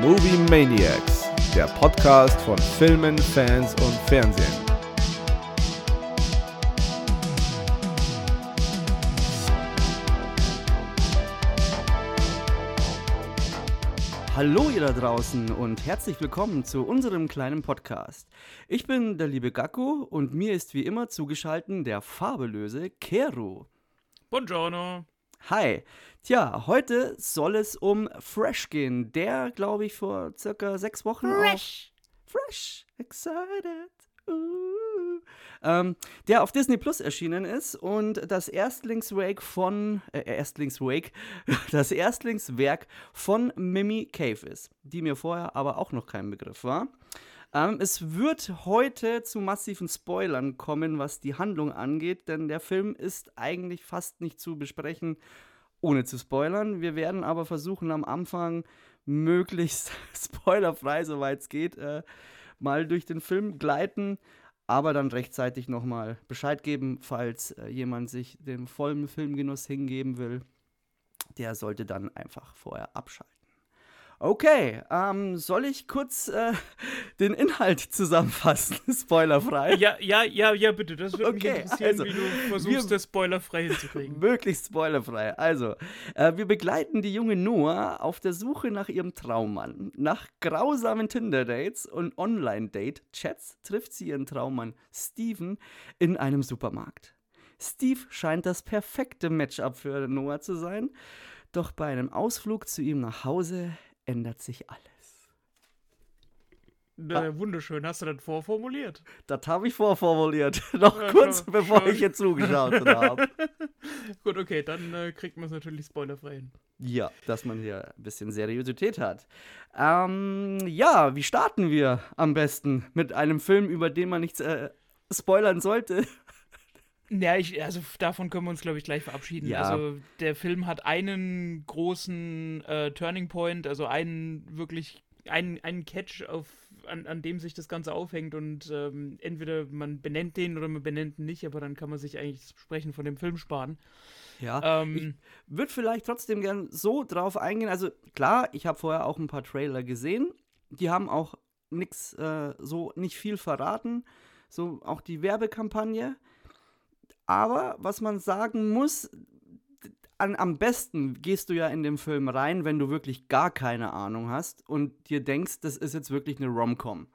Movie Maniacs, der Podcast von Filmen, Fans und Fernsehen. Hallo ihr da draußen und herzlich willkommen zu unserem kleinen Podcast. Ich bin der liebe Gakko und mir ist wie immer zugeschaltet der fabelöse Keru. Buongiorno. Hi. Tja, heute soll es um Fresh gehen, der, glaube ich, vor circa sechs Wochen Fresh. Auf, fresh, excited. Uh, ähm, der auf Disney Plus erschienen ist und das Erstlingswake von äh, Erstlingswake, das Erstlingswerk von Mimi Cave ist, die mir vorher aber auch noch kein Begriff war. Ähm, es wird heute zu massiven Spoilern kommen, was die Handlung angeht, denn der Film ist eigentlich fast nicht zu besprechen, ohne zu spoilern. Wir werden aber versuchen, am Anfang möglichst spoilerfrei, soweit es geht, äh, mal durch den Film gleiten, aber dann rechtzeitig nochmal Bescheid geben, falls äh, jemand sich dem vollen Filmgenuss hingeben will. Der sollte dann einfach vorher abschalten. Okay, ähm, soll ich kurz äh, den Inhalt zusammenfassen? Spoilerfrei. Ja, ja, ja, ja, bitte. Das würde Okay, mich interessieren, also, wie du versuchst, wir- das spoilerfrei hinzukriegen. Möglichst spoilerfrei. Also, äh, wir begleiten die junge Noah auf der Suche nach ihrem Traummann. Nach grausamen Tinder-Dates und Online-Date-Chats trifft sie ihren Traummann Steven in einem Supermarkt. Steve scheint das perfekte Matchup für Noah zu sein, doch bei einem Ausflug zu ihm nach Hause ändert sich alles. Äh, wunderschön, hast du das vorformuliert? Das habe ich vorformuliert, noch Ja, kurz schon- bevor schon. ich hier zugeschaut habe. Gut, okay, dann äh, kriegt man es natürlich spoilerfrei hin. Ja, dass man hier ein bisschen Seriosität hat. Ähm, ja, wie starten wir am besten mit einem Film, über den man nichts äh, spoilern sollte? Ja, ich, also davon können wir uns, glaube ich, gleich verabschieden. Ja. Also der Film hat einen großen äh, Turning Point, also einen wirklich, einen, einen Catch, auf, an, an dem sich das Ganze aufhängt und ähm, entweder man benennt den oder man benennt ihn nicht, aber dann kann man sich eigentlich das Sprechen von dem Film sparen. Ja, Ähm, ich würde vielleicht trotzdem gern so drauf eingehen. Also klar, ich habe vorher auch ein paar Trailer gesehen. Die haben auch nix, äh, so nicht viel verraten. So auch die Werbekampagne. Aber was man sagen muss, an, am besten gehst du ja in den Film rein, wenn du wirklich gar keine Ahnung hast und dir denkst, das ist jetzt wirklich eine Rom-Com.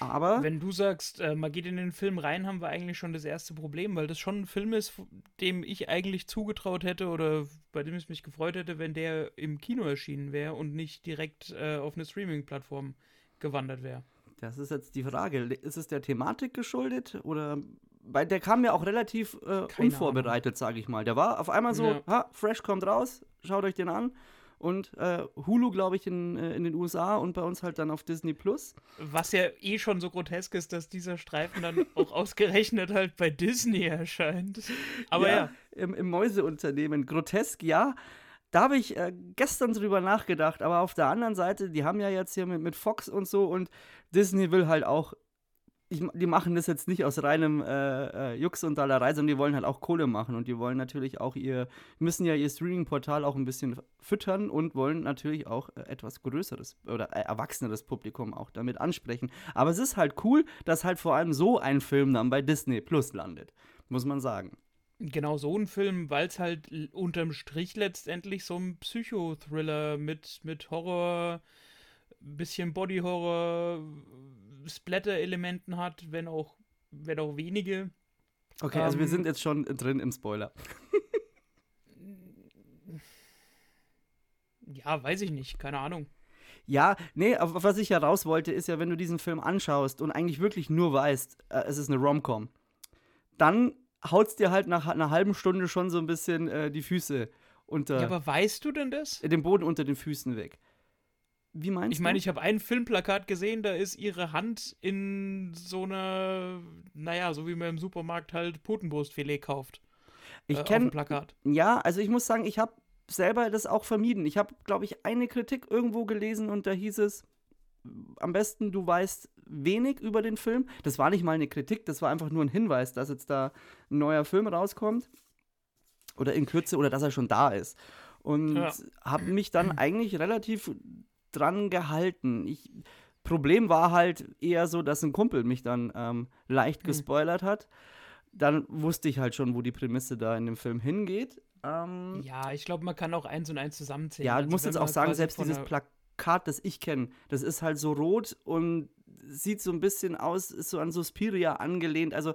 Aber Wenn du sagst, äh, man geht in den Film rein, haben wir eigentlich schon das erste Problem, weil das schon ein Film ist, dem ich eigentlich zugetraut hätte oder bei dem ich mich gefreut hätte, wenn der im Kino erschienen wäre und nicht direkt äh, auf eine Streaming-Plattform gewandert wäre. Das ist jetzt die Frage. Ist es der Thematik geschuldet oder weil der kam ja auch relativ äh, unvorbereitet, sage ich mal. Der war auf einmal so, Ja. ha, Fresh kommt raus, schaut euch den an. Und äh, Hulu, glaube ich, in, äh, in den USA und bei uns halt dann auf Disney Plus. Was ja eh schon so grotesk ist, dass dieser Streifen dann auch ausgerechnet halt bei Disney erscheint. Aber ja, Im, im Mäuseunternehmen. Grotesk, ja. Da habe ich äh, gestern drüber nachgedacht, aber auf der anderen Seite, die haben ja jetzt hier mit, mit Fox und so und Disney will halt auch, ich, die machen das jetzt nicht aus reinem äh, äh, Jux und Dallerei, sondern die wollen halt auch Kohle machen und die wollen natürlich auch ihr, müssen ja ihr Streaming-Portal auch ein bisschen füttern und wollen natürlich auch äh, etwas größeres oder äh, erwachseneres Publikum auch damit ansprechen. Aber es ist halt cool, dass halt vor allem so ein Film dann bei Disney Plus landet, muss man sagen. genau so ein Film, weil es halt unterm Strich letztendlich so ein Psychothriller mit, mit Horror, bisschen Body-Horror, Splatter-Elementen hat, wenn auch, wenn auch wenige. Okay, also wir Ähm, sind jetzt schon drin im Spoiler. Ja, weiß ich nicht, keine Ahnung. Ja, nee, auf was ich ja raus wollte, ist ja, wenn du diesen Film anschaust und eigentlich wirklich nur weißt, äh, es ist eine Rom-Com, dann haut's dir halt nach einer halben Stunde schon so ein bisschen äh, die Füße unter, Ja, aber weißt du denn das? den Boden unter den Füßen weg. Wie meinst Ich meine, du? ich habe ein Filmplakat gesehen, da ist ihre Hand in so einer, naja, so wie man im Supermarkt halt Putenbrustfilet kauft. ich äh, kenne Plakat. Ja, also ich muss sagen, ich habe selber das auch vermieden. Ich habe, glaube ich, eine Kritik irgendwo gelesen und da hieß es, am besten du weißt wenig über den Film. Das war nicht mal eine Kritik, das war einfach nur ein Hinweis, dass jetzt da ein neuer Film rauskommt. Oder in Kürze, oder dass er schon da ist. Und Ja. habe mich dann eigentlich relativ dran gehalten. Ich, Problem war halt eher so, dass ein Kumpel mich dann ähm, leicht Mhm. gespoilert hat. Dann wusste ich halt schon, wo die Prämisse da in dem Film hingeht. Ähm, Ja, ich glaube, man kann auch eins und eins zusammenzählen. ja, du Also musst jetzt auch sagen, selbst dieses Plakat, das ich kenne, das ist halt so rot und sieht so ein bisschen aus, ist so an Suspiria angelehnt. Also,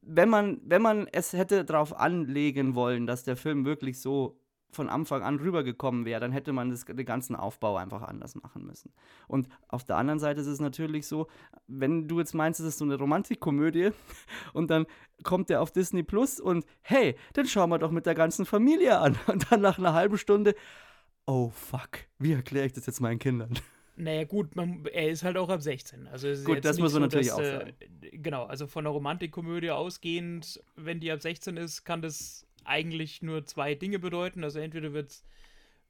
wenn man, wenn man es hätte darauf anlegen wollen, dass der Film wirklich so von Anfang an rübergekommen wäre, dann hätte man das, den ganzen Aufbau einfach anders machen müssen. Und auf der anderen Seite ist es natürlich so, wenn du jetzt meinst, es ist so eine Romantikkomödie und dann kommt der auf Disney Plus und hey, dann schauen wir doch mit der ganzen Familie an. Und dann nach einer halben Stunde, oh fuck, wie erkläre ich das jetzt meinen Kindern? Naja, gut, man, er ist halt auch ab 16. Also Gut, das muss man so, natürlich dass, auch äh, Genau, also von einer Romantikkomödie ausgehend, wenn die ab 16 ist, kann das eigentlich nur zwei Dinge bedeuten. Also entweder wird es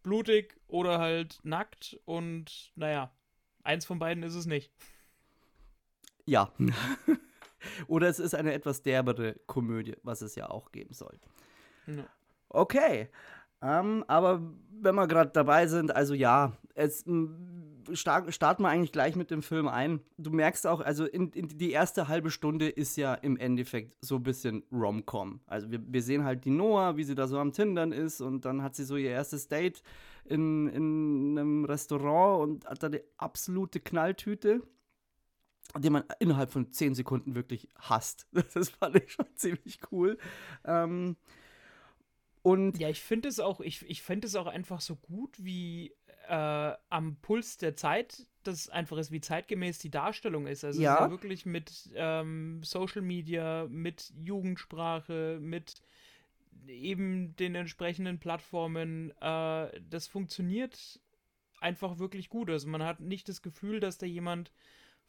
blutig oder halt nackt und naja, eins von beiden ist es nicht. Ja. Oder es ist eine etwas derbere Komödie, was es ja auch geben soll. Ja. Okay. Ähm, aber wenn wir gerade dabei sind, also ja, es m, start, starten wir eigentlich gleich mit dem Film ein. Du merkst auch, also in, in die erste halbe Stunde ist ja im Endeffekt so ein bisschen Rom-Com. Also wir, wir sehen halt die Noah, wie sie da so am Tindern ist und dann hat sie so ihr erstes Date in, in einem Restaurant und hat da die absolute Knalltüte den man innerhalb von 10 Sekunden wirklich hasst. Das fand ich schon ziemlich cool. Ähm, und Ja, ich finde es auch, ich, ich finde es auch einfach so gut, wie äh, am Puls der Zeit das einfach ist, wie zeitgemäß die Darstellung ist. Also es Ja. ist ja wirklich mit ähm, Social Media, mit Jugendsprache, mit eben den entsprechenden Plattformen. Äh, das funktioniert einfach wirklich gut. Also man hat nicht das Gefühl, dass da jemand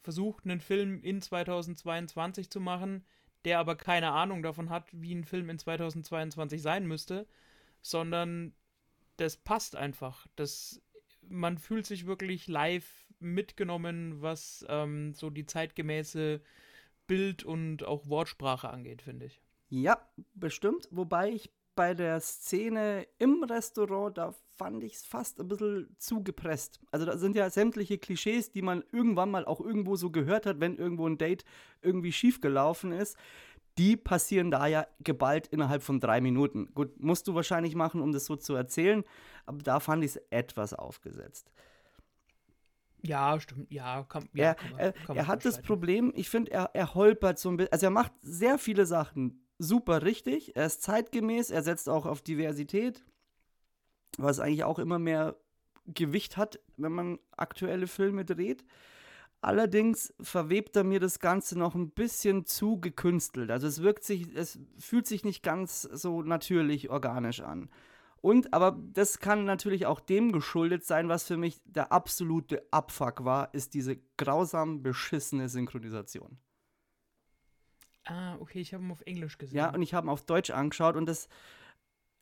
versucht, einen Film in 2022 zu machen, der aber keine Ahnung davon hat, wie ein Film in 2022 sein müsste, sondern das passt einfach. Das, man fühlt sich wirklich live mitgenommen, was ähm, so die zeitgemäße Bild- und auch Wortsprache angeht, finde ich. ja, bestimmt. Wobei ich bei der Szene im Restaurant, da fand ich es fast ein bisschen zu gepresst. Also da sind ja sämtliche Klischees, die man irgendwann mal auch irgendwo so gehört hat, wenn irgendwo ein Date irgendwie schief gelaufen ist. Die passieren da ja geballt innerhalb von drei Minuten. Gut, musst du wahrscheinlich machen, um das so zu erzählen, aber da fand ich es etwas aufgesetzt. Ja, stimmt. Ja, kann, ja, er, kann man, er, kann er hat das. Problem, ich finde, er, er holpert so ein bisschen. Also er macht sehr viele Sachen super richtig. Er ist zeitgemäß, er setzt auch auf Diversität, was eigentlich auch immer mehr Gewicht hat, wenn man aktuelle Filme dreht. Allerdings verwebt er mir das Ganze noch ein bisschen zu gekünstelt. Also es wirkt sich, es fühlt sich nicht ganz so natürlich organisch an. Und, aber das kann natürlich auch dem geschuldet sein, was für mich der absolute Abfuck war, ist diese grausam beschissene Synchronisation. Ah, okay, ich habe ihn auf Englisch gesehen. Ja, und ich habe ihn auf Deutsch angeschaut und das,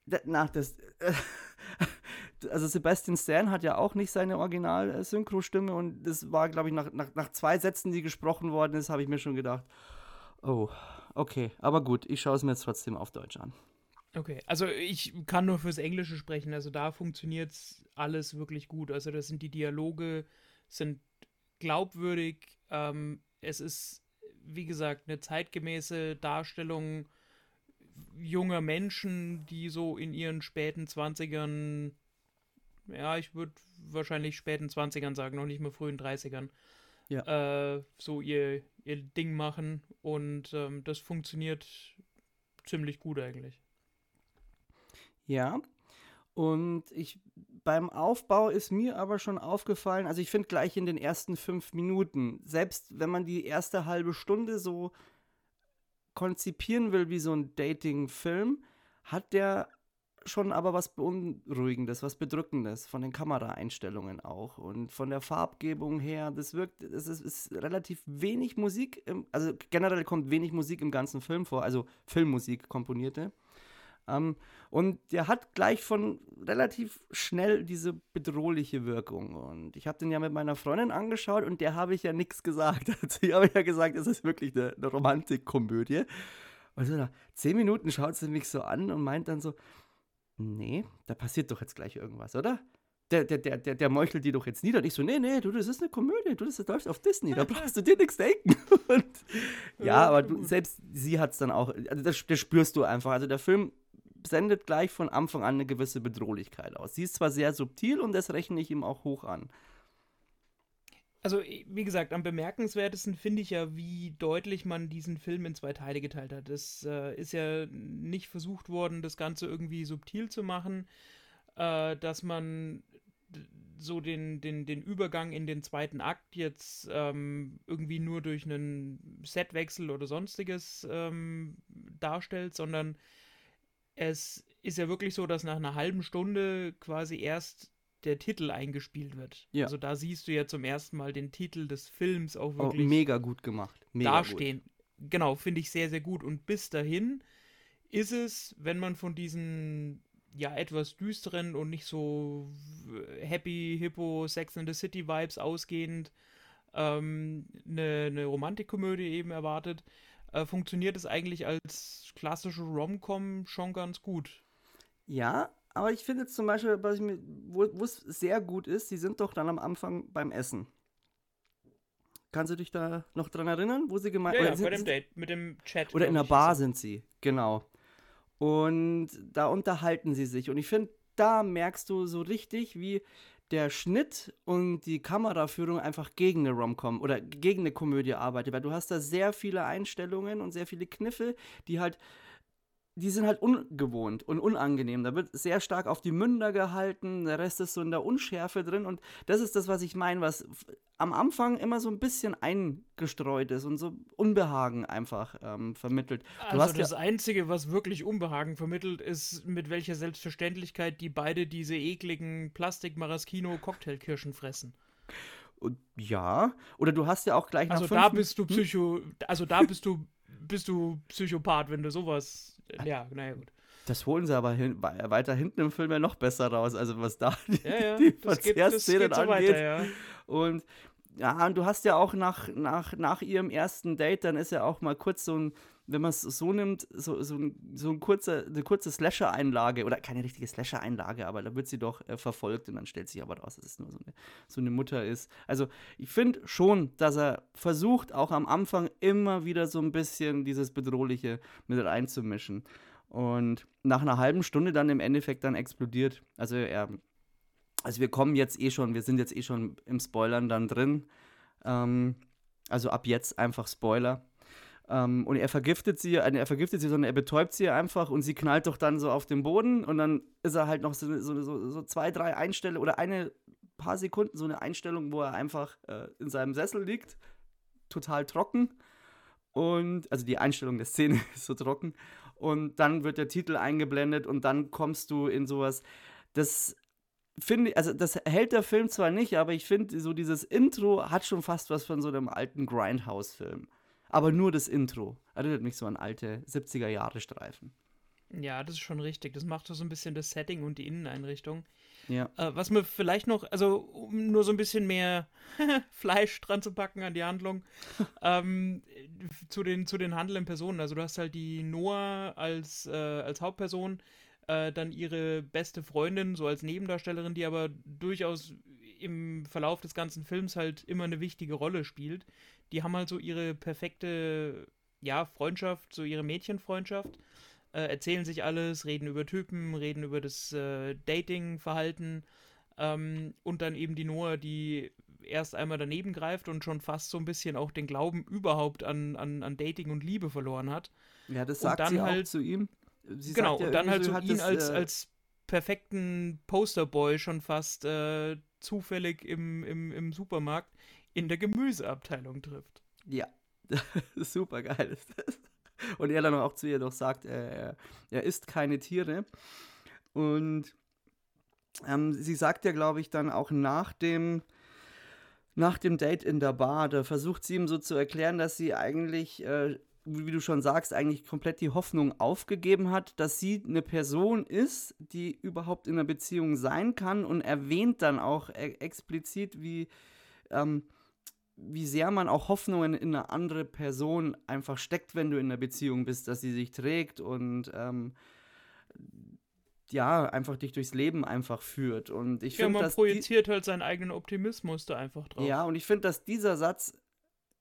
da- na, das, also Sebastian Stan hat ja auch nicht seine Original-Synchro-Stimme und das war, glaube ich, nach, nach, nach zwei Sätzen, die gesprochen worden ist, habe ich mir schon gedacht, oh, okay, aber gut, ich schaue es mir jetzt trotzdem auf Deutsch an. Okay, also ich kann nur fürs Englische sprechen. Also da funktioniert alles wirklich gut. Also das sind die Dialoge, sind glaubwürdig. Ähm, es ist, wie gesagt, eine zeitgemäße Darstellung junger Menschen, die so in ihren späten 20ern, ja, ich würde wahrscheinlich späten 20ern sagen, noch nicht mal frühen 30ern, äh, so ihr, ihr Ding machen. Und ähm, das funktioniert ziemlich gut eigentlich. Ja. Und ich beim Aufbau ist mir aber schon aufgefallen, also ich finde gleich in den ersten fünf Minuten, selbst wenn man die erste halbe Stunde so konzipieren will wie so ein Dating-Film, hat der schon aber was Beunruhigendes, was Bedrückendes von den Kameraeinstellungen auch und von der Farbgebung her. Das wirkt, es ist, ist relativ wenig Musik, im, also generell kommt wenig Musik im ganzen Film vor, also Filmmusik komponierte. Ähm, und der hat gleich von relativ schnell diese bedrohliche Wirkung. Und ich habe den ja mit meiner Freundin angeschaut und der habe ich ja nichts gesagt. Also ich habe ja gesagt, es ist wirklich eine, eine Romantikkomödie. Und so nach zehn Minuten schaut sie mich so an und meint dann so, nee, da passiert doch jetzt gleich irgendwas, oder? der, der, der, der, der meuchelt die doch jetzt nieder. Und ich so, nee, nee, du, das ist eine Komödie, du, das läuft auf Disney, da brauchst du dir nichts denken. Und, ja, aber du, selbst sie hat es dann auch, also das, das spürst du einfach. Also der Film sendet gleich von Anfang an eine gewisse Bedrohlichkeit aus. Sie ist zwar sehr subtil und das rechne ich ihm auch hoch an. Also, wie gesagt, am bemerkenswertesten finde ich ja, wie deutlich man diesen Film in zwei Teile geteilt hat. Es äh, ist ja nicht versucht worden, das Ganze irgendwie subtil zu machen, äh, dass man so den, den, den Übergang in den zweiten Akt jetzt ähm, irgendwie nur durch einen Setwechsel oder sonstiges ähm, darstellt, sondern es ist ja wirklich so, dass nach einer halben Stunde quasi erst der Titel eingespielt wird. Ja. Also da siehst du ja zum ersten Mal den Titel des Films auch oh, wirklich oh, mega gut gemacht. Mega dastehen. Gut. Genau, finde ich sehr, sehr gut. Und bis dahin ist es, wenn man von diesen ja etwas düsteren und nicht so happy, hippo, Sex in the City Vibes ausgehend ähm, eine, eine Romantikkomödie eben erwartet, äh, funktioniert es eigentlich als klassische Rom-Com schon ganz gut. Ja, aber ich finde zum Beispiel, was ich mir, wo es sehr gut ist, die sind doch dann am Anfang beim Essen. Kannst du dich da noch dran erinnern, wo sie gemeint ja, ja, bei dem Date, mit dem Chat. Oder in der Bar sind sie, genau. Und da unterhalten sie sich. Und ich finde, da merkst du so richtig, wie der Schnitt und die Kameraführung einfach gegen eine Rom-Com oder gegen eine Komödie arbeitet, weil du hast da sehr viele Einstellungen und sehr viele Kniffe, die halt die sind halt ungewohnt und unangenehm. Da wird sehr stark auf die Münder gehalten, der Rest ist so in der Unschärfe drin und das ist das, was ich meine, was am Anfang immer so ein bisschen eingestreut ist und so Unbehagen einfach ähm, vermittelt. Du also das ja Einzige, was wirklich Unbehagen vermittelt, ist, mit welcher Selbstverständlichkeit die beide diese ekligen Plastik-Maraschino-Cocktailkirschen fressen. Und ja, oder du hast ja auch gleich Also da bist du hm? Psycho, also da bist du bist du Psychopath, wenn du sowas ja, naja, gut. Das holen sie aber hin, weiter hinten im Film ja noch besser raus, also was da die, ja, ja, die Verzehrsszenen so angeht. Weiter, ja. Und ja, und du hast ja auch nach, nach, nach ihrem ersten Date, dann ist ja auch mal kurz so ein, wenn man es so nimmt, so, so, so ein kurze, eine kurze Slasher-Einlage, oder keine richtige Slasher-Einlage, aber da wird sie doch äh, verfolgt und dann stellt sich aber raus, dass es nur so eine, so eine Mutter ist. Also ich finde schon, dass er versucht, auch am Anfang immer wieder so ein bisschen dieses Bedrohliche mit reinzumischen. Und nach einer halben Stunde dann im Endeffekt dann explodiert. Also er, also wir kommen jetzt eh schon, wir sind jetzt eh schon im Spoilern dann drin. Ähm, also ab jetzt einfach Spoiler. Ähm, und er vergiftet sie, äh, er vergiftet sie, sondern er betäubt sie einfach und sie knallt doch dann so auf den Boden und dann ist er halt noch so, so, so, so zwei, drei Einstellungen oder eine paar Sekunden so eine Einstellung, wo er einfach äh, in seinem Sessel liegt, total trocken. Und, also die Einstellung der Szene ist so trocken. Und dann wird der Titel eingeblendet und dann kommst du in sowas. Das finde also das hält der Film zwar nicht, aber ich finde, so dieses Intro hat schon fast was von so einem alten Grindhouse-Film. Aber nur das Intro. Erinnert mich so an alte 70er-Jahre-Streifen. Ja, das ist schon richtig. Das macht so ein bisschen das Setting und die Inneneinrichtung. Ja. Äh, was mir vielleicht noch, also um nur so ein bisschen mehr Fleisch dran zu packen an die Handlung, ähm, zu, den, zu den handelnden Personen. Also du hast halt die Noah als, äh, als Hauptperson, äh, dann ihre beste Freundin, so als Nebendarstellerin, die aber durchaus im Verlauf des ganzen Films halt immer eine wichtige Rolle spielt. Die haben halt so ihre perfekte, ja, Freundschaft, so ihre Mädchenfreundschaft äh, erzählen sich alles, reden über Typen, reden über das äh, Dating-Verhalten ähm, und dann eben die Noah, die erst einmal daneben greift und schon fast so ein bisschen auch den Glauben überhaupt an, an, an Dating und Liebe verloren hat. Ja, das sagt und dann sie halt, auch zu ihm. Sie genau, ja und dann halt so ihn das, als, äh, als perfekten Posterboy schon fast äh, zufällig im, im, im Supermarkt in der Gemüseabteilung trifft. Ja, super geil ist das. Und er dann auch zu ihr doch sagt, er, er isst keine Tiere. Und ähm, sie sagt ja, glaube ich, dann auch nach dem, nach dem Date in der Bar, da versucht sie ihm so zu erklären, dass sie eigentlich, äh, wie du schon sagst, eigentlich komplett die Hoffnung aufgegeben hat, dass sie eine Person ist, die überhaupt in einer Beziehung sein kann und erwähnt dann auch e explizit, wie, ähm, wie sehr man auch Hoffnungen in eine andere Person einfach steckt, wenn du in einer Beziehung bist, dass sie sich trägt und ähm, ja, einfach dich durchs Leben einfach führt. Und ich Ja, finde, man projiziert halt seinen eigenen Optimismus da einfach drauf. Ja, und ich finde, dass dieser Satz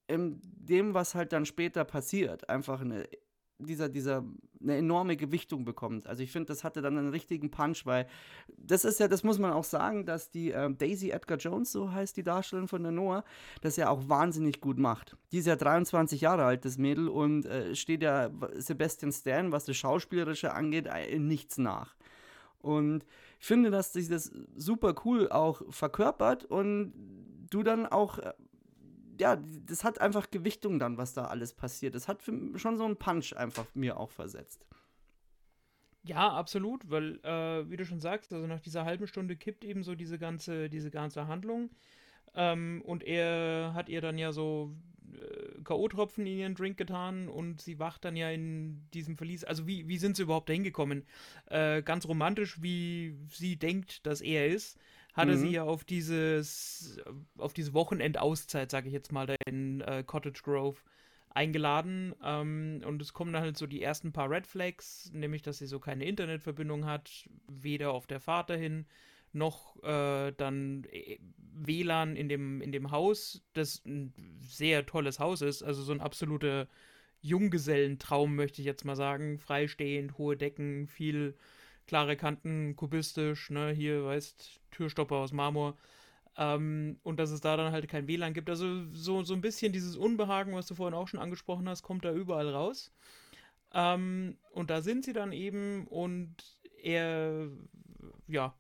in dem, was halt dann später passiert, einfach eine, dieser, dieser, eine enorme Gewichtung bekommt. Also ich finde, das hatte dann einen richtigen Punch, weil das ist ja, das muss man auch sagen, dass die ähm, Daisy Edgar Jones, so heißt die Darstellerin von der Noah, das ja auch wahnsinnig gut macht. Die ist ja 23 Jahre alt, das Mädel, und äh, steht ja Sebastian Stan, was das Schauspielerische angeht, in nichts nach. Und ich finde, dass sich das super cool auch verkörpert und du dann auch, äh, ja, das hat einfach Gewichtung dann, was da alles passiert. Das hat schon so einen Punch einfach mir auch versetzt. Ja, absolut, weil, äh, wie du schon sagst, also nach dieser halben Stunde kippt eben so diese ganze, diese ganze Handlung. Ähm, und er hat ihr dann ja so äh, K.O.-Tropfen in ihren Drink getan und sie wacht dann ja in diesem Verlies. Also wie, wie sind sie überhaupt dahin gekommen? Äh, ganz romantisch, wie sie denkt, dass er ist, hatte Mhm. sie ja auf dieses, auf diese Wochenendauszeit, sage ich jetzt mal, da in äh, Cottage Grove eingeladen. Ähm, und es kommen dann halt so die ersten paar Red Flags, nämlich dass sie so keine Internetverbindung hat, weder auf der Fahrt dahin noch äh, dann äh, WLAN in dem, in dem Haus, das ein sehr tolles Haus ist, also so ein absoluter Junggesellentraum, möchte ich jetzt mal sagen, freistehend, hohe Decken, viel klare Kanten, kubistisch, ne, hier, weißt, Türstopper aus Marmor. Ähm, und dass es da dann halt kein WLAN gibt. Also so, so ein bisschen dieses Unbehagen, was du vorhin auch schon angesprochen hast, kommt da überall raus. Ähm, und da sind sie dann eben und er, ja,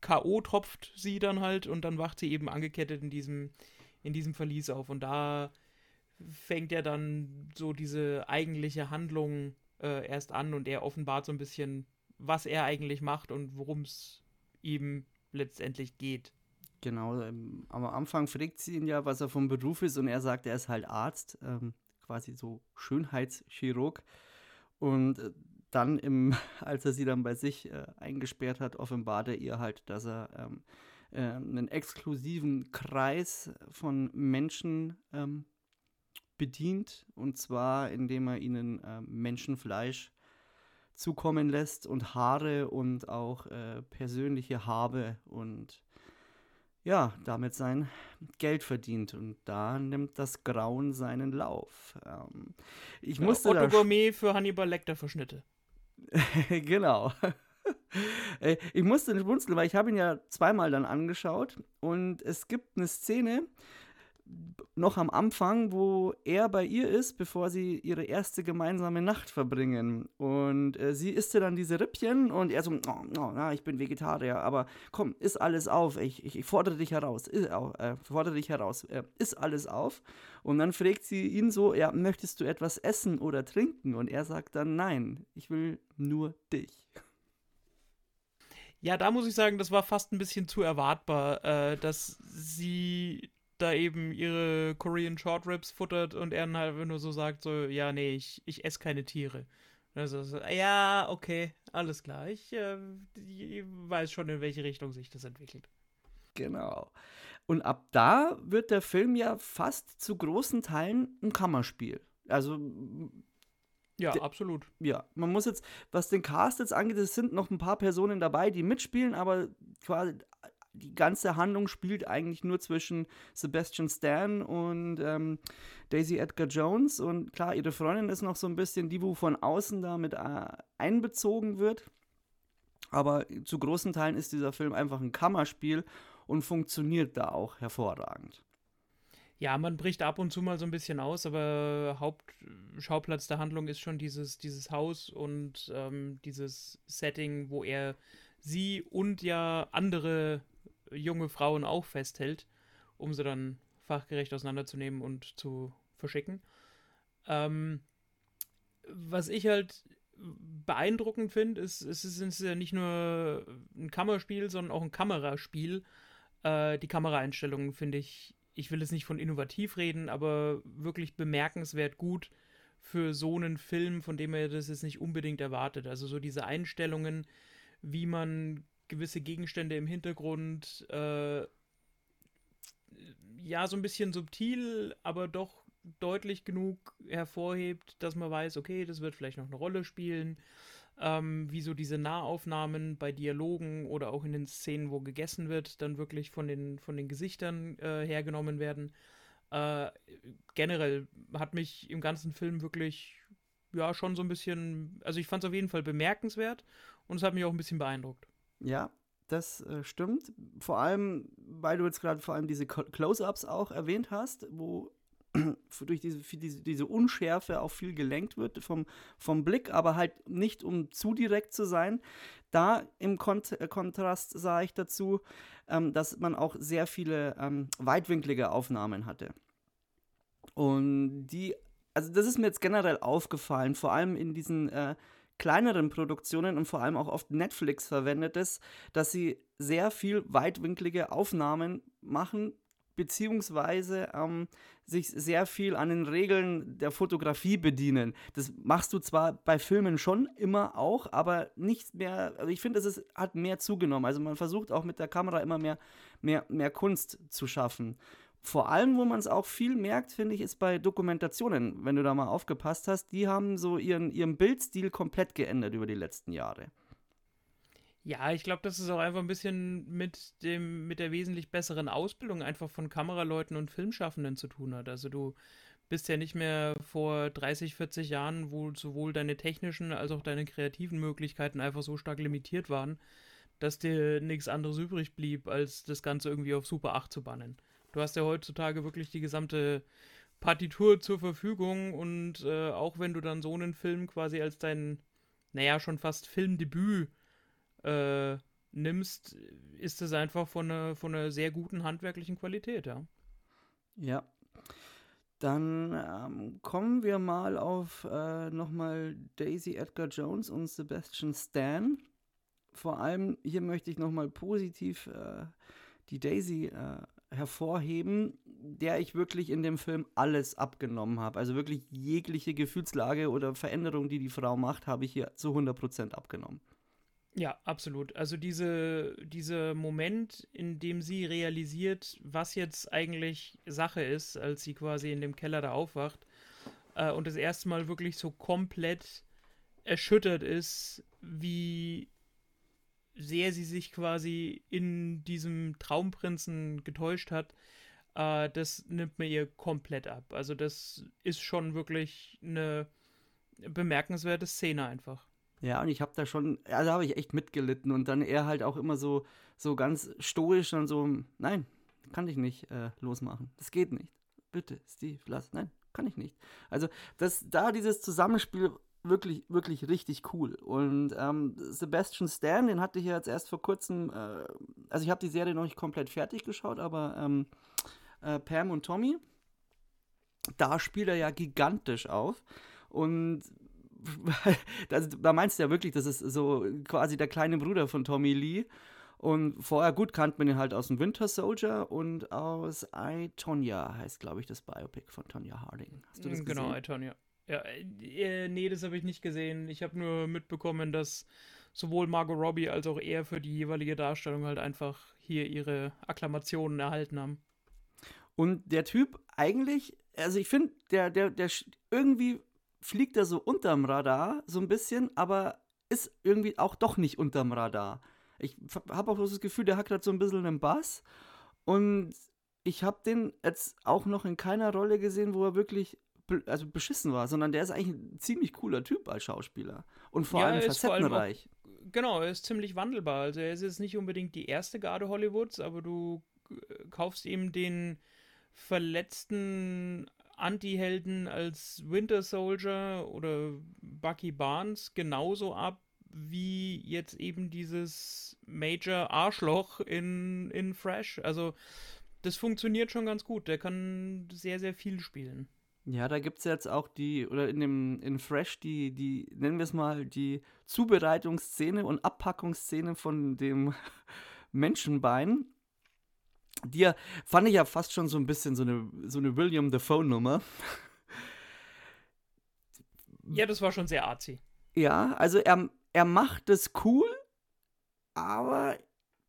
K.O. tropft sie dann halt und dann wacht sie eben angekettet in diesem, in diesem Verlies auf. Und da fängt ja dann so diese eigentliche Handlung äh, erst an und er offenbart so ein bisschen, was er eigentlich macht und worum es ihm letztendlich geht. Genau, ähm, am Anfang fragt sie ihn ja, was er vom Beruf ist und er sagt, er ist halt Arzt, ähm, quasi so Schönheitschirurg. Und äh, dann, im, als er sie dann bei sich äh, eingesperrt hat, offenbart er ihr halt, dass er ähm, äh, einen exklusiven Kreis von Menschen ähm, bedient. Und zwar, indem er ihnen äh, Menschenfleisch zukommen lässt und Haare und auch äh, persönliche Habe und ja, damit sein Geld verdient. Und da nimmt das Grauen seinen Lauf. Ähm, ich musste Otto Gourmet für Hannibal Lecter Verschnitte. genau. Äh, ich musste schmunzeln, weil ich habe ihn ja zweimal dann angeschaut und es gibt eine Szene noch am Anfang, wo er bei ihr ist, bevor sie ihre erste gemeinsame Nacht verbringen. Und äh, sie isst dann diese Rippchen und er so, oh, oh, na, ich bin Vegetarier, aber komm, iss alles auf, ich, ich, ich fordere dich heraus, iss, äh, fordere dich heraus, äh, iss alles auf. Und dann fragt sie ihn so, ja, möchtest du etwas essen oder trinken? Und er sagt dann, nein, ich will nur dich. Ja, da muss ich sagen, das war fast ein bisschen zu erwartbar, äh, dass sie da eben ihre Korean Short Ribs futtert und er dann halt nur so sagt, so, ja, nee, ich, ich esse keine Tiere. Also, so, ja, okay, alles klar. Ich, äh, ich weiß schon, in welche Richtung sich das entwickelt. Genau. Und ab da wird der Film ja fast zu großen Teilen ein Kammerspiel. Also, Ja, absolut. ja, man muss jetzt, was den Cast jetzt angeht, es sind noch ein paar Personen dabei, die mitspielen, aber quasi die ganze Handlung spielt eigentlich nur zwischen Sebastian Stan und ähm, Daisy Edgar Jones. Und klar, ihre Freundin ist noch so ein bisschen die, wo von außen da mit äh, einbezogen wird. Aber zu großen Teilen ist dieser Film einfach ein Kammerspiel und funktioniert da auch hervorragend. Ja, man bricht ab und zu mal so ein bisschen aus, aber Hauptschauplatz der Handlung ist schon dieses, dieses Haus und ähm, dieses Setting, wo er sie und ja andere junge Frauen auch festhält, um sie dann fachgerecht auseinanderzunehmen und zu verschicken. Ähm, was ich halt beeindruckend finde, ist, es ist, ist ja nicht nur ein Kammerspiel, sondern auch ein Kameraspiel. Äh, die Kameraeinstellungen finde ich, ich will jetzt nicht von innovativ reden, aber wirklich bemerkenswert gut für so einen Film, von dem er das jetzt nicht unbedingt erwartet. Also so diese Einstellungen, wie man gewisse Gegenstände im Hintergrund äh, ja so ein bisschen subtil, aber doch deutlich genug hervorhebt, dass man weiß, okay, das wird vielleicht noch eine Rolle spielen. ähm, wie so diese Nahaufnahmen bei Dialogen oder auch in den Szenen, wo gegessen wird, dann wirklich von den, von den Gesichtern äh, hergenommen werden. Äh, generell hat mich im ganzen Film wirklich, ja, schon so ein bisschen, also ich fand es auf jeden Fall bemerkenswert und es hat mich auch ein bisschen beeindruckt. Ja, das äh, stimmt. Vor allem, weil du jetzt gerade vor allem diese Close-ups auch erwähnt hast, wo durch diese, diese, diese, Unschärfe auch viel gelenkt wird vom, vom Blick, aber halt nicht um zu direkt zu sein. Da im Kont äh, Kontrast sah ich dazu, ähm, dass man auch sehr viele ähm, weitwinklige Aufnahmen hatte. Und die, also das ist mir jetzt generell aufgefallen, vor allem in diesen äh, kleineren Produktionen und vor allem auch oft Netflix verwendet ist, dass sie sehr viel weitwinklige Aufnahmen machen, beziehungsweise ähm, sich sehr viel an den Regeln der Fotografie bedienen. Das machst du zwar bei Filmen schon immer auch, aber nicht mehr, also ich finde, es hat mehr zugenommen. Also man versucht auch mit der Kamera immer mehr, mehr, mehr Kunst zu schaffen. Vor allem, wo man es auch viel merkt, finde ich, ist bei Dokumentationen, wenn du da mal aufgepasst hast, die haben so ihren, ihren Bildstil komplett geändert über die letzten Jahre. Ja, ich glaube, dass es auch einfach ein bisschen mit dem, mit der wesentlich besseren Ausbildung einfach von Kameraleuten und Filmschaffenden zu tun hat. Also du bist ja nicht mehr vor 30, 40 Jahren, wo sowohl deine technischen als auch deine kreativen Möglichkeiten einfach so stark limitiert waren, dass dir nichts anderes übrig blieb, als das Ganze irgendwie auf Super 8 zu bannen. Du hast ja heutzutage wirklich die gesamte Partitur zur Verfügung und äh, auch wenn du dann so einen Film quasi als dein, naja, schon fast Filmdebüt äh, nimmst, ist es einfach von einer, von einer sehr guten handwerklichen Qualität, ja. Ja. Dann ähm, kommen wir mal auf äh, nochmal Daisy Edgar Jones und Sebastian Stan. Vor allem hier möchte ich nochmal positiv äh, die Daisy äh, hervorheben, der ich wirklich in dem Film alles abgenommen habe. Also wirklich jegliche Gefühlslage oder Veränderung, die die Frau macht, habe ich hier zu 100% abgenommen. Ja, absolut. Also diese, dieser Moment, in dem sie realisiert, was jetzt eigentlich Sache ist, als sie quasi in dem Keller da aufwacht äh, und das erste Mal wirklich so komplett erschüttert ist, wie sehr sie sich quasi in diesem Traumprinzen getäuscht hat, äh, das nimmt mir ihr komplett ab. Also das ist schon wirklich eine bemerkenswerte Szene einfach. Ja, und ich habe da schon, also da habe ich echt mitgelitten und dann er halt auch immer so, so ganz stoisch und so, nein, kann ich nicht äh, losmachen. Das geht nicht. Bitte, Steve, lass. Nein, kann ich nicht. Also, das, da dieses Zusammenspiel wirklich, wirklich richtig cool. Und ähm, Sebastian Stan, den hatte ich ja jetzt erst vor kurzem, äh, also ich habe die Serie noch nicht komplett fertig geschaut, aber ähm, äh, Pam und Tommy, da spielt er ja gigantisch auf. Und das, da meinst du ja wirklich, das ist so quasi der kleine Bruder von Tommy Lee. Und vorher gut kannte man ihn halt aus dem Winter Soldier und aus I, Tonya heißt, glaube ich, das Biopic von Tonya Harding. Hast du das genau, gesehen? Genau, I, Tonya. Ja, äh, nee, das habe ich nicht gesehen. Ich habe nur mitbekommen, dass sowohl Margot Robbie als auch er für die jeweilige Darstellung halt einfach hier ihre Akklamationen erhalten haben. Und der Typ eigentlich, also ich finde, der, der, der irgendwie fliegt er so unterm Radar, so ein bisschen, aber ist irgendwie auch doch nicht unterm Radar. Ich habe auch das Gefühl, der hat gerade so ein bisschen einen Bass. Und ich habe den jetzt auch noch in keiner Rolle gesehen, wo er wirklich also beschissen war, sondern der ist eigentlich ein ziemlich cooler Typ als Schauspieler. Und vor ja, allem facettenreich. Vor allem auch, genau, er ist ziemlich wandelbar. Also er ist jetzt nicht unbedingt die erste Garde Hollywoods, aber du äh, kaufst ihm den verletzten Anti-Helden als Winter Soldier oder Bucky Barnes genauso ab wie jetzt eben dieses Major Arschloch in, in Fresh. Also das funktioniert schon ganz gut. Der kann sehr, sehr viel spielen. Ja, da gibt es jetzt auch die, oder in dem, in Fresh, die, die, nennen wir es mal, die Zubereitungsszene und Abpackungsszene von dem Menschenbein die ja, fand ich ja fast schon so ein bisschen so eine, so eine William Dafoe-Nummer. Ja, das war schon sehr artsy. Ja, also er, er macht es cool, aber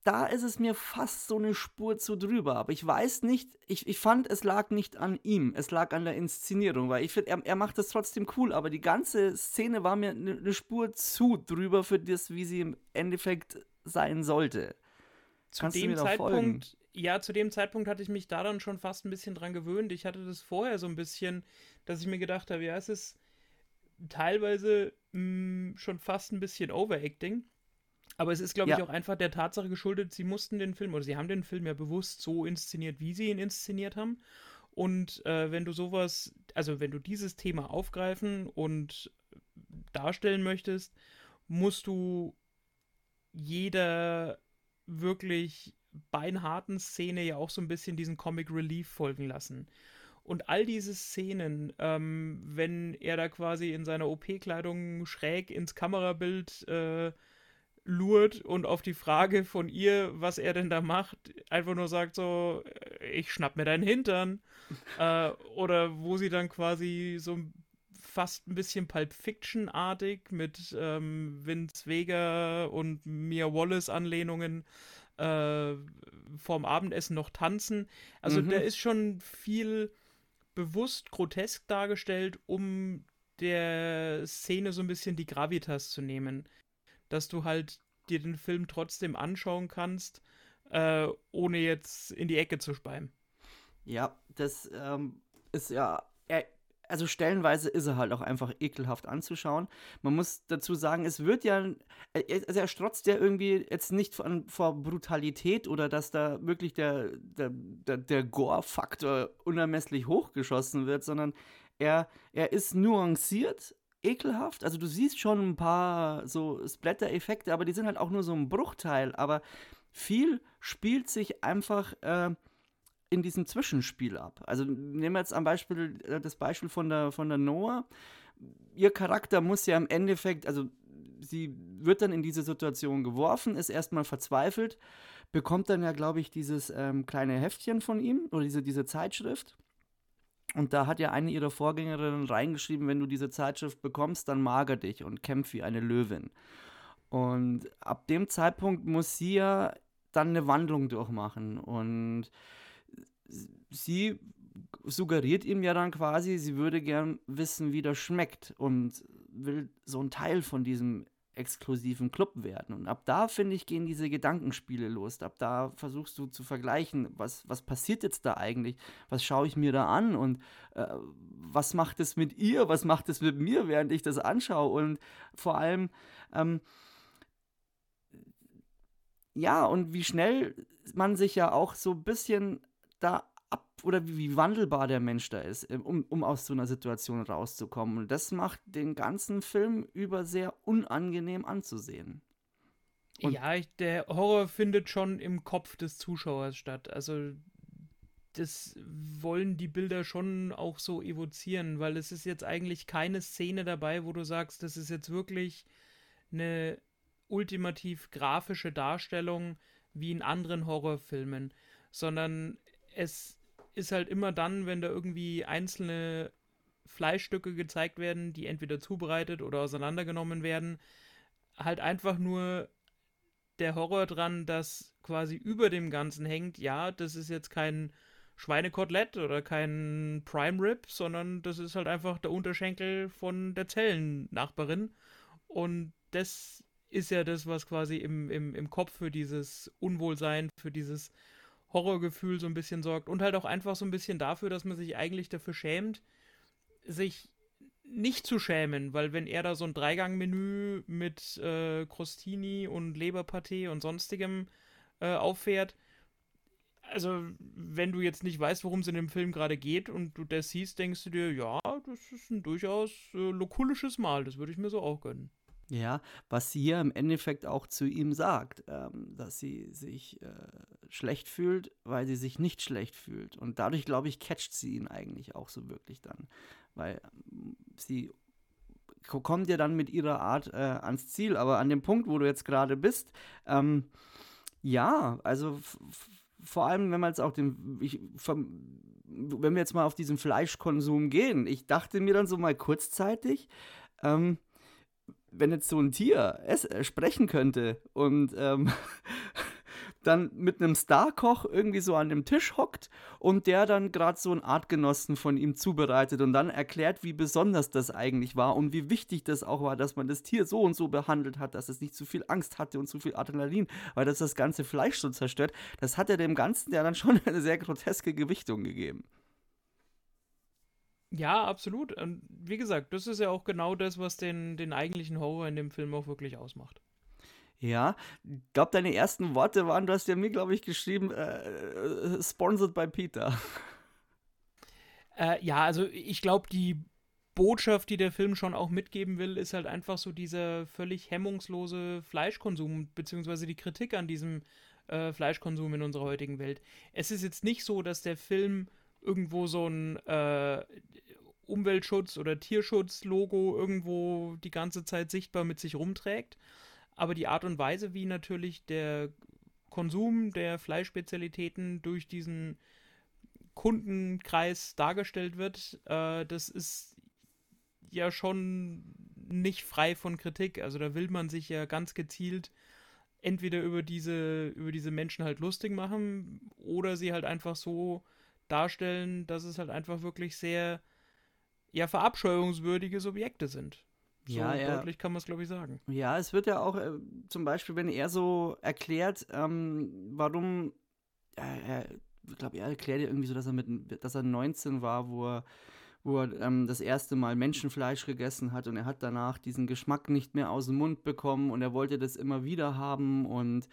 da ist es mir fast so eine Spur zu drüber. Aber ich weiß nicht, ich, ich fand, es lag nicht an ihm, es lag an der Inszenierung, weil ich finde, er, er macht das trotzdem cool, aber die ganze Szene war mir eine ne Spur zu drüber für das, wie sie im Endeffekt sein sollte. Zu Kannst dem Zeitpunkt, ja, zu dem Zeitpunkt hatte ich mich da dann schon fast ein bisschen dran gewöhnt. Ich hatte das vorher so ein bisschen, dass ich mir gedacht habe, ja, es ist teilweise mh, mm, schon fast ein bisschen Overacting. Aber es ist, glaube ja. ich, auch einfach der Tatsache geschuldet, sie mussten den Film, oder sie haben den Film ja bewusst so inszeniert, wie sie ihn inszeniert haben. Und äh, wenn du sowas, also wenn du dieses Thema aufgreifen und darstellen möchtest, musst du jeder wirklich beinharten Szene ja auch so ein bisschen diesen Comic Relief folgen lassen. Und all diese Szenen, ähm, wenn er da quasi in seiner OP-Kleidung schräg ins Kamerabild äh, lurt und auf die Frage von ihr, was er denn da macht, einfach nur sagt so, ich schnapp mir deinen Hintern. äh, oder wo sie dann quasi so fast ein bisschen Pulp Fiction-artig mit ähm, Vince Vega und Mia Wallace-Anlehnungen äh, vorm Abendessen noch tanzen. Also mhm. da ist schon viel bewusst grotesk dargestellt, um der Szene so ein bisschen die Gravitas zu nehmen dass du halt dir den Film trotzdem anschauen kannst, äh, ohne jetzt in die Ecke zu speien. Ja, das ähm, ist ja. Er, also stellenweise ist er halt auch einfach ekelhaft anzuschauen. Man muss dazu sagen, es wird ja, also er strotzt ja irgendwie jetzt nicht von, vor Brutalität oder dass da wirklich der, der, der, der Gore-Faktor unermesslich hochgeschossen wird, sondern er, er ist nuanciert, ekelhaft. Also du siehst schon ein paar so Splatter-Effekte, aber die sind halt auch nur so ein Bruchteil. Aber viel spielt sich einfach äh, in diesem Zwischenspiel ab. Also nehmen wir jetzt am Beispiel äh, das Beispiel von der, von der Noah. Ihr Charakter muss ja im Endeffekt, also sie wird dann in diese Situation geworfen, ist erstmal verzweifelt, bekommt dann ja, glaube ich, dieses ähm, kleine Heftchen von ihm oder diese, diese Zeitschrift und da hat ja eine ihrer Vorgängerinnen reingeschrieben, wenn du diese Zeitschrift bekommst, dann mager dich und kämpf wie eine Löwin. Und ab dem Zeitpunkt muss sie ja dann eine Wandlung durchmachen. Und sie suggeriert ihm ja dann quasi, sie würde gern wissen, wie das schmeckt und will so ein Teil von diesem exklusiven Club werden. Und ab da, finde ich, gehen diese Gedankenspiele los. Ab da versuchst du zu vergleichen, was, was passiert jetzt da eigentlich? Was schaue ich mir da an? Und äh, was macht es mit ihr? Was macht es mit mir, während ich das anschaue? Und vor allem, ähm, ja, und wie schnell man sich ja auch so ein bisschen da oder wie wandelbar der Mensch da ist, ähm, um, um aus so einer Situation rauszukommen. Und das macht den ganzen Film über sehr unangenehm anzusehen. Und ja, ich, der Horror findet schon im Kopf des Zuschauers statt. Also das wollen die Bilder schon auch so evozieren, weil es ist jetzt eigentlich keine Szene dabei, wo du sagst, das ist jetzt wirklich eine ultimativ grafische Darstellung wie in anderen Horrorfilmen, sondern es ist halt immer dann, wenn da irgendwie einzelne Fleischstücke gezeigt werden, die entweder zubereitet oder auseinandergenommen werden, halt einfach nur der Horror dran, dass quasi über dem Ganzen hängt, ja, das ist jetzt kein Schweinekotelett oder kein Prime Rib, sondern das ist halt einfach der Unterschenkel von der Zellennachbarin. Und das ist ja das, was quasi im, im, im Kopf für dieses Unwohlsein, für dieses Horrorgefühl so ein bisschen sorgt. Und halt auch einfach so ein bisschen dafür, dass man sich eigentlich dafür schämt, sich nicht zu schämen, weil wenn er da so ein Dreigang-Menü mit äh, Crostini und Leberpaté und sonstigem äh, auffährt, also wenn du jetzt nicht weißt, worum es in dem Film gerade geht und du das siehst, denkst du dir, ja, das ist ein durchaus äh, lokulisches Mal, das würde ich mir so auch gönnen. Ja, was sie ja im Endeffekt auch zu ihm sagt, ähm, dass sie sich äh, schlecht fühlt, weil sie sich nicht schlecht fühlt. Und dadurch, glaube ich, catcht sie ihn eigentlich auch so wirklich dann. Weil ähm, sie kommt ja dann mit ihrer Art äh, ans Ziel. Aber an dem Punkt, wo du jetzt gerade bist, ähm, ja, also vor allem, wenn man jetzt auch den, ich, wenn wir jetzt mal auf diesen Fleischkonsum gehen, ich dachte mir dann so mal kurzzeitig, ähm, wenn jetzt so ein Tier es, äh, sprechen könnte und ähm, dann mit einem Starkoch irgendwie so an dem Tisch hockt und der dann gerade so einen Artgenossen von ihm zubereitet und dann erklärt, wie besonders das eigentlich war und wie wichtig das auch war, dass man das Tier so und so behandelt hat, dass es nicht zu viel Angst hatte und zu viel Adrenalin, weil das das ganze Fleisch so zerstört. Das hat er dem Ganzen ja dann schon eine sehr groteske Gewichtung gegeben. Ja, absolut. Und wie gesagt, das ist ja auch genau das, was den, den eigentlichen Horror in dem Film auch wirklich ausmacht. Ja, ich glaube, deine ersten Worte waren, du hast ja mir, glaube ich, geschrieben, äh, äh, sponsored by Peter. Äh, ja, also ich glaube, die Botschaft, die der Film schon auch mitgeben will, ist halt einfach so dieser völlig hemmungslose Fleischkonsum, beziehungsweise die Kritik an diesem äh, Fleischkonsum in unserer heutigen Welt. Es ist jetzt nicht so, dass der Film irgendwo so ein äh, Umweltschutz- oder Tierschutz-Logo irgendwo die ganze Zeit sichtbar mit sich rumträgt. Aber die Art und Weise, wie natürlich der Konsum der Fleischspezialitäten durch diesen Kundenkreis dargestellt wird, äh, das ist ja schon nicht frei von Kritik. Also da will man sich ja ganz gezielt entweder über diese, über diese Menschen halt lustig machen oder sie halt einfach so darstellen, dass es halt einfach wirklich sehr ja verabscheuungswürdige Subjekte sind. So ja, ja. deutlich kann man es, glaube ich, sagen. Ja, es wird ja auch äh, zum Beispiel, wenn er so erklärt, ähm, warum, äh, ich glaube, er erklärt ja irgendwie so, dass er mit, dass er 19 war, wo er wo er ähm, das erste Mal Menschenfleisch gegessen hat und er hat danach diesen Geschmack nicht mehr aus dem Mund bekommen und er wollte das immer wieder haben und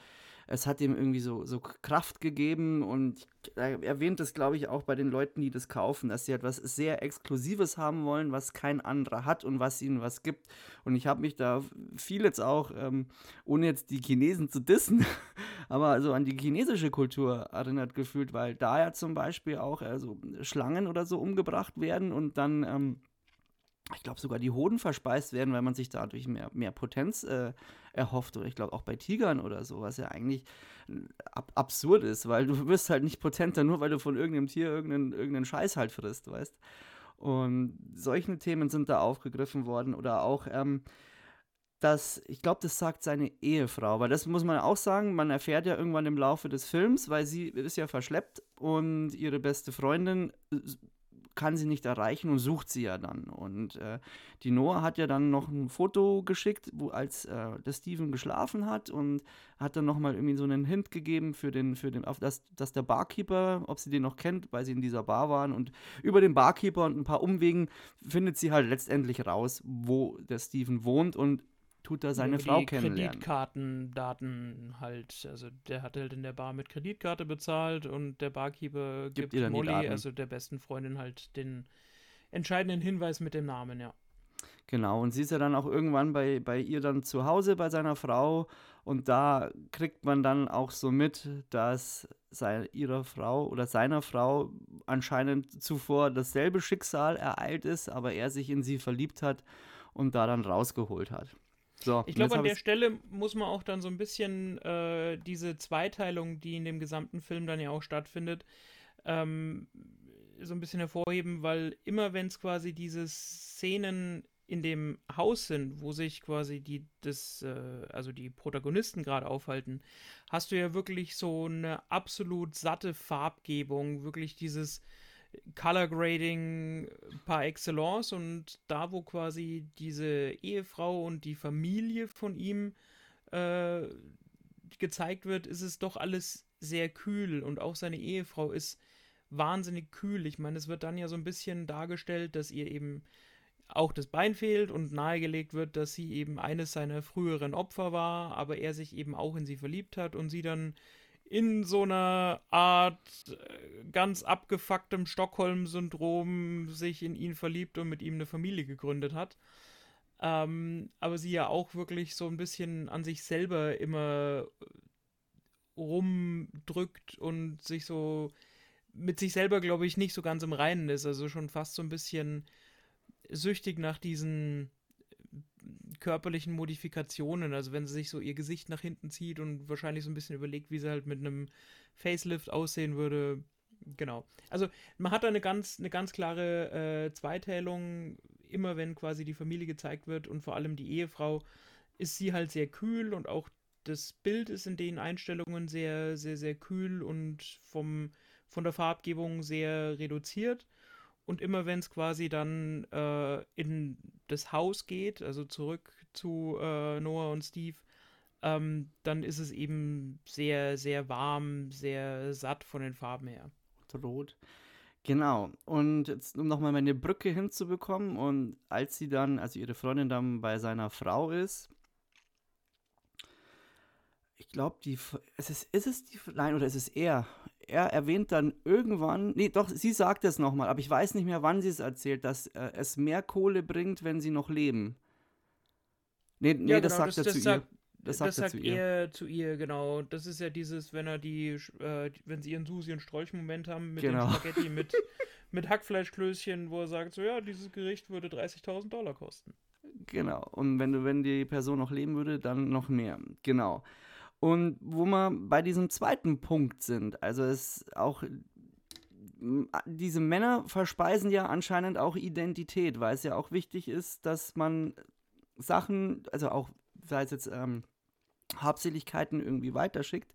es hat ihm irgendwie so, so Kraft gegeben und er erwähnt es, glaube ich, auch bei den Leuten, die das kaufen, dass sie etwas sehr Exklusives haben wollen, was kein anderer hat und was ihnen was gibt. Und ich habe mich da viel jetzt auch, ähm, ohne jetzt die Chinesen zu dissen, aber so an die chinesische Kultur erinnert gefühlt, weil da ja zum Beispiel auch also Schlangen oder so umgebracht werden und dann ähm, ich glaube sogar die Hoden verspeist werden, weil man sich dadurch mehr, mehr Potenz äh, erhofft. Oder ich glaube auch bei Tigern oder so, was ja eigentlich äh, ab absurd ist, weil du wirst halt nicht potenter, nur weil du von irgendeinem Tier irgendeinen, irgendeinen Scheiß halt frisst, weißt. Und solche Themen sind da aufgegriffen worden. Oder auch, ähm, dass, ich glaube, das sagt seine Ehefrau, weil das muss man auch sagen, man erfährt ja irgendwann im Laufe des Films, weil sie ist ja verschleppt und ihre beste Freundin kann sie nicht erreichen und sucht sie ja dann. Und äh, die Noah hat ja dann noch ein Foto geschickt, wo als äh, der Steven geschlafen hat und hat dann nochmal irgendwie so einen Hint gegeben für den, für den, auf das, dass der Barkeeper, ob sie den noch kennt, weil sie in dieser Bar waren. Und über den Barkeeper und ein paar Umwegen findet sie halt letztendlich raus, wo der Steven wohnt und tut er seine Frau kennenlernen. Kreditkartendaten halt. Also der hat halt in der Bar mit Kreditkarte bezahlt und der Barkeeper Gibt gibt, Molly, also der besten Freundin, halt den entscheidenden Hinweis mit dem Namen, ja. Genau, und sie ist ja dann auch irgendwann bei, bei ihr dann zu Hause bei seiner Frau und da kriegt man dann auch so mit, dass sei, ihrer Frau oder seiner Frau anscheinend zuvor dasselbe Schicksal ereilt ist, aber er sich in sie verliebt hat und da dann rausgeholt hat. So, Ich glaube, an der Stelle muss man auch dann so ein bisschen äh, diese Zweiteilung, die in dem gesamten Film dann ja auch stattfindet, ähm, so ein bisschen hervorheben, weil immer wenn es quasi diese Szenen in dem Haus sind, wo sich quasi die, das, äh, also die Protagonisten gerade aufhalten, hast du ja wirklich so eine absolut satte Farbgebung, wirklich dieses Color Grading par excellence und da, wo quasi diese Ehefrau und die Familie von ihm äh, gezeigt wird, ist es doch alles sehr kühl und auch seine Ehefrau ist wahnsinnig kühl. Ich meine, es wird dann ja so ein bisschen dargestellt, dass ihr eben auch das Bein fehlt und nahegelegt wird, dass sie eben eines seiner früheren Opfer war, aber er sich eben auch in sie verliebt hat und sie dann in so einer Art äh, ganz abgefucktem Stockholm-Syndrom sich in ihn verliebt und mit ihm eine Familie gegründet hat. Ähm, aber sie ja auch wirklich so ein bisschen an sich selber immer rumdrückt und sich so mit sich selber, glaube ich, nicht so ganz im Reinen ist. Also schon fast so ein bisschen süchtig nach diesen körperlichen Modifikationen. Also wenn sie sich so ihr Gesicht nach hinten zieht und wahrscheinlich so ein bisschen überlegt, wie sie halt mit einem Facelift aussehen würde. Genau. Also man hat da eine ganz, eine ganz klare äh, Zweiteilung. Immer wenn quasi die Familie gezeigt wird und vor allem die Ehefrau, ist sie halt sehr kühl und auch das Bild ist in den Einstellungen sehr, sehr, sehr kühl und vom, von der Farbgebung sehr reduziert. Und immer wenn es quasi dann äh, in das Haus geht, also zurück zu äh, Noah und Steve, ähm, dann ist es eben sehr, sehr warm, sehr satt von den Farben her. Rot. Genau. Und jetzt, um nochmal meine Brücke hinzubekommen, und als sie dann, also ihre Freundin dann bei seiner Frau ist, ich glaube, die, es ist, ist es die, nein, oder ist es er? Er erwähnt dann irgendwann, nee, doch, sie sagt es nochmal, aber ich weiß nicht mehr, wann sie es erzählt, dass äh, es mehr Kohle bringt, wenn sie noch leben. Nee, nee ja, das genau, sagt das, er das zu sagt, ihr. Das sagt, das sagt er, zu, ihr. er zu ihr, genau. Das ist ja dieses, wenn er die, äh, wenn sie ihren Susi- und Strolch-Moment haben mit genau. dem Spaghetti mit, mit Hackfleischklößchen, wo er sagt, so ja, dieses Gericht würde 30.000 Dollar kosten. Genau. Und wenn, du, wenn die Person noch leben würde, dann noch mehr. Genau. Und wo wir bei diesem zweiten Punkt sind, also es auch diese Männer verspeisen ja anscheinend auch Identität, weil es ja auch wichtig ist, dass man Sachen, also auch sei es jetzt ähm, Habseligkeiten irgendwie weiterschickt.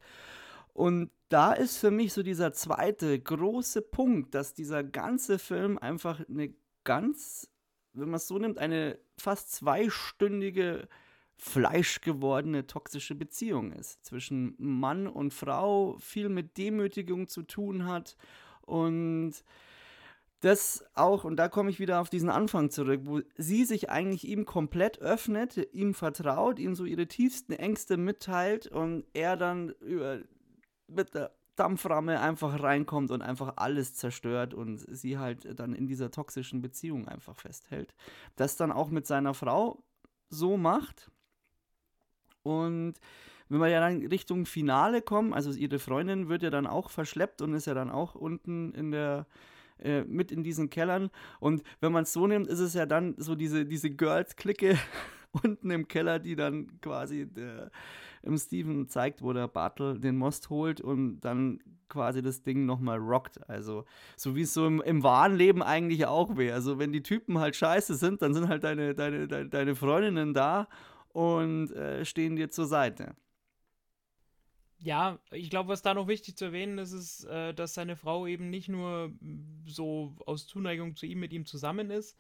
Und da ist für mich so dieser zweite große Punkt, dass dieser ganze Film einfach eine ganz, wenn man es so nimmt, eine fast zweistündige fleischgewordene toxische Beziehung ist zwischen Mann und Frau, viel mit Demütigung zu tun hat und das auch, und da komme ich wieder auf diesen Anfang zurück, wo sie sich eigentlich ihm komplett öffnet, ihm vertraut, ihm so ihre tiefsten Ängste mitteilt und er dann über, mit der Dampframme einfach reinkommt und einfach alles zerstört und sie halt dann in dieser toxischen Beziehung einfach festhält. Das dann auch mit seiner Frau so macht. Und wenn wir ja dann Richtung Finale kommen, also ihre Freundin wird ja dann auch verschleppt und ist ja dann auch unten in der äh, mit in diesen Kellern. Und wenn man es so nimmt, ist es ja dann so diese, diese Girls-Clique unten im Keller, die dann quasi der, im Steven zeigt, wo der Bartel den Most holt und dann quasi das Ding nochmal rockt. Also, so wie es so im, im wahren Leben eigentlich auch wäre. Also, wenn die Typen halt scheiße sind, dann sind halt deine, deine, deine, deine Freundinnen da und äh, stehen dir zur Seite. Ja, ich glaube, was da noch wichtig zu erwähnen ist, ist, äh, dass seine Frau eben nicht nur so aus Zuneigung zu ihm mit ihm zusammen ist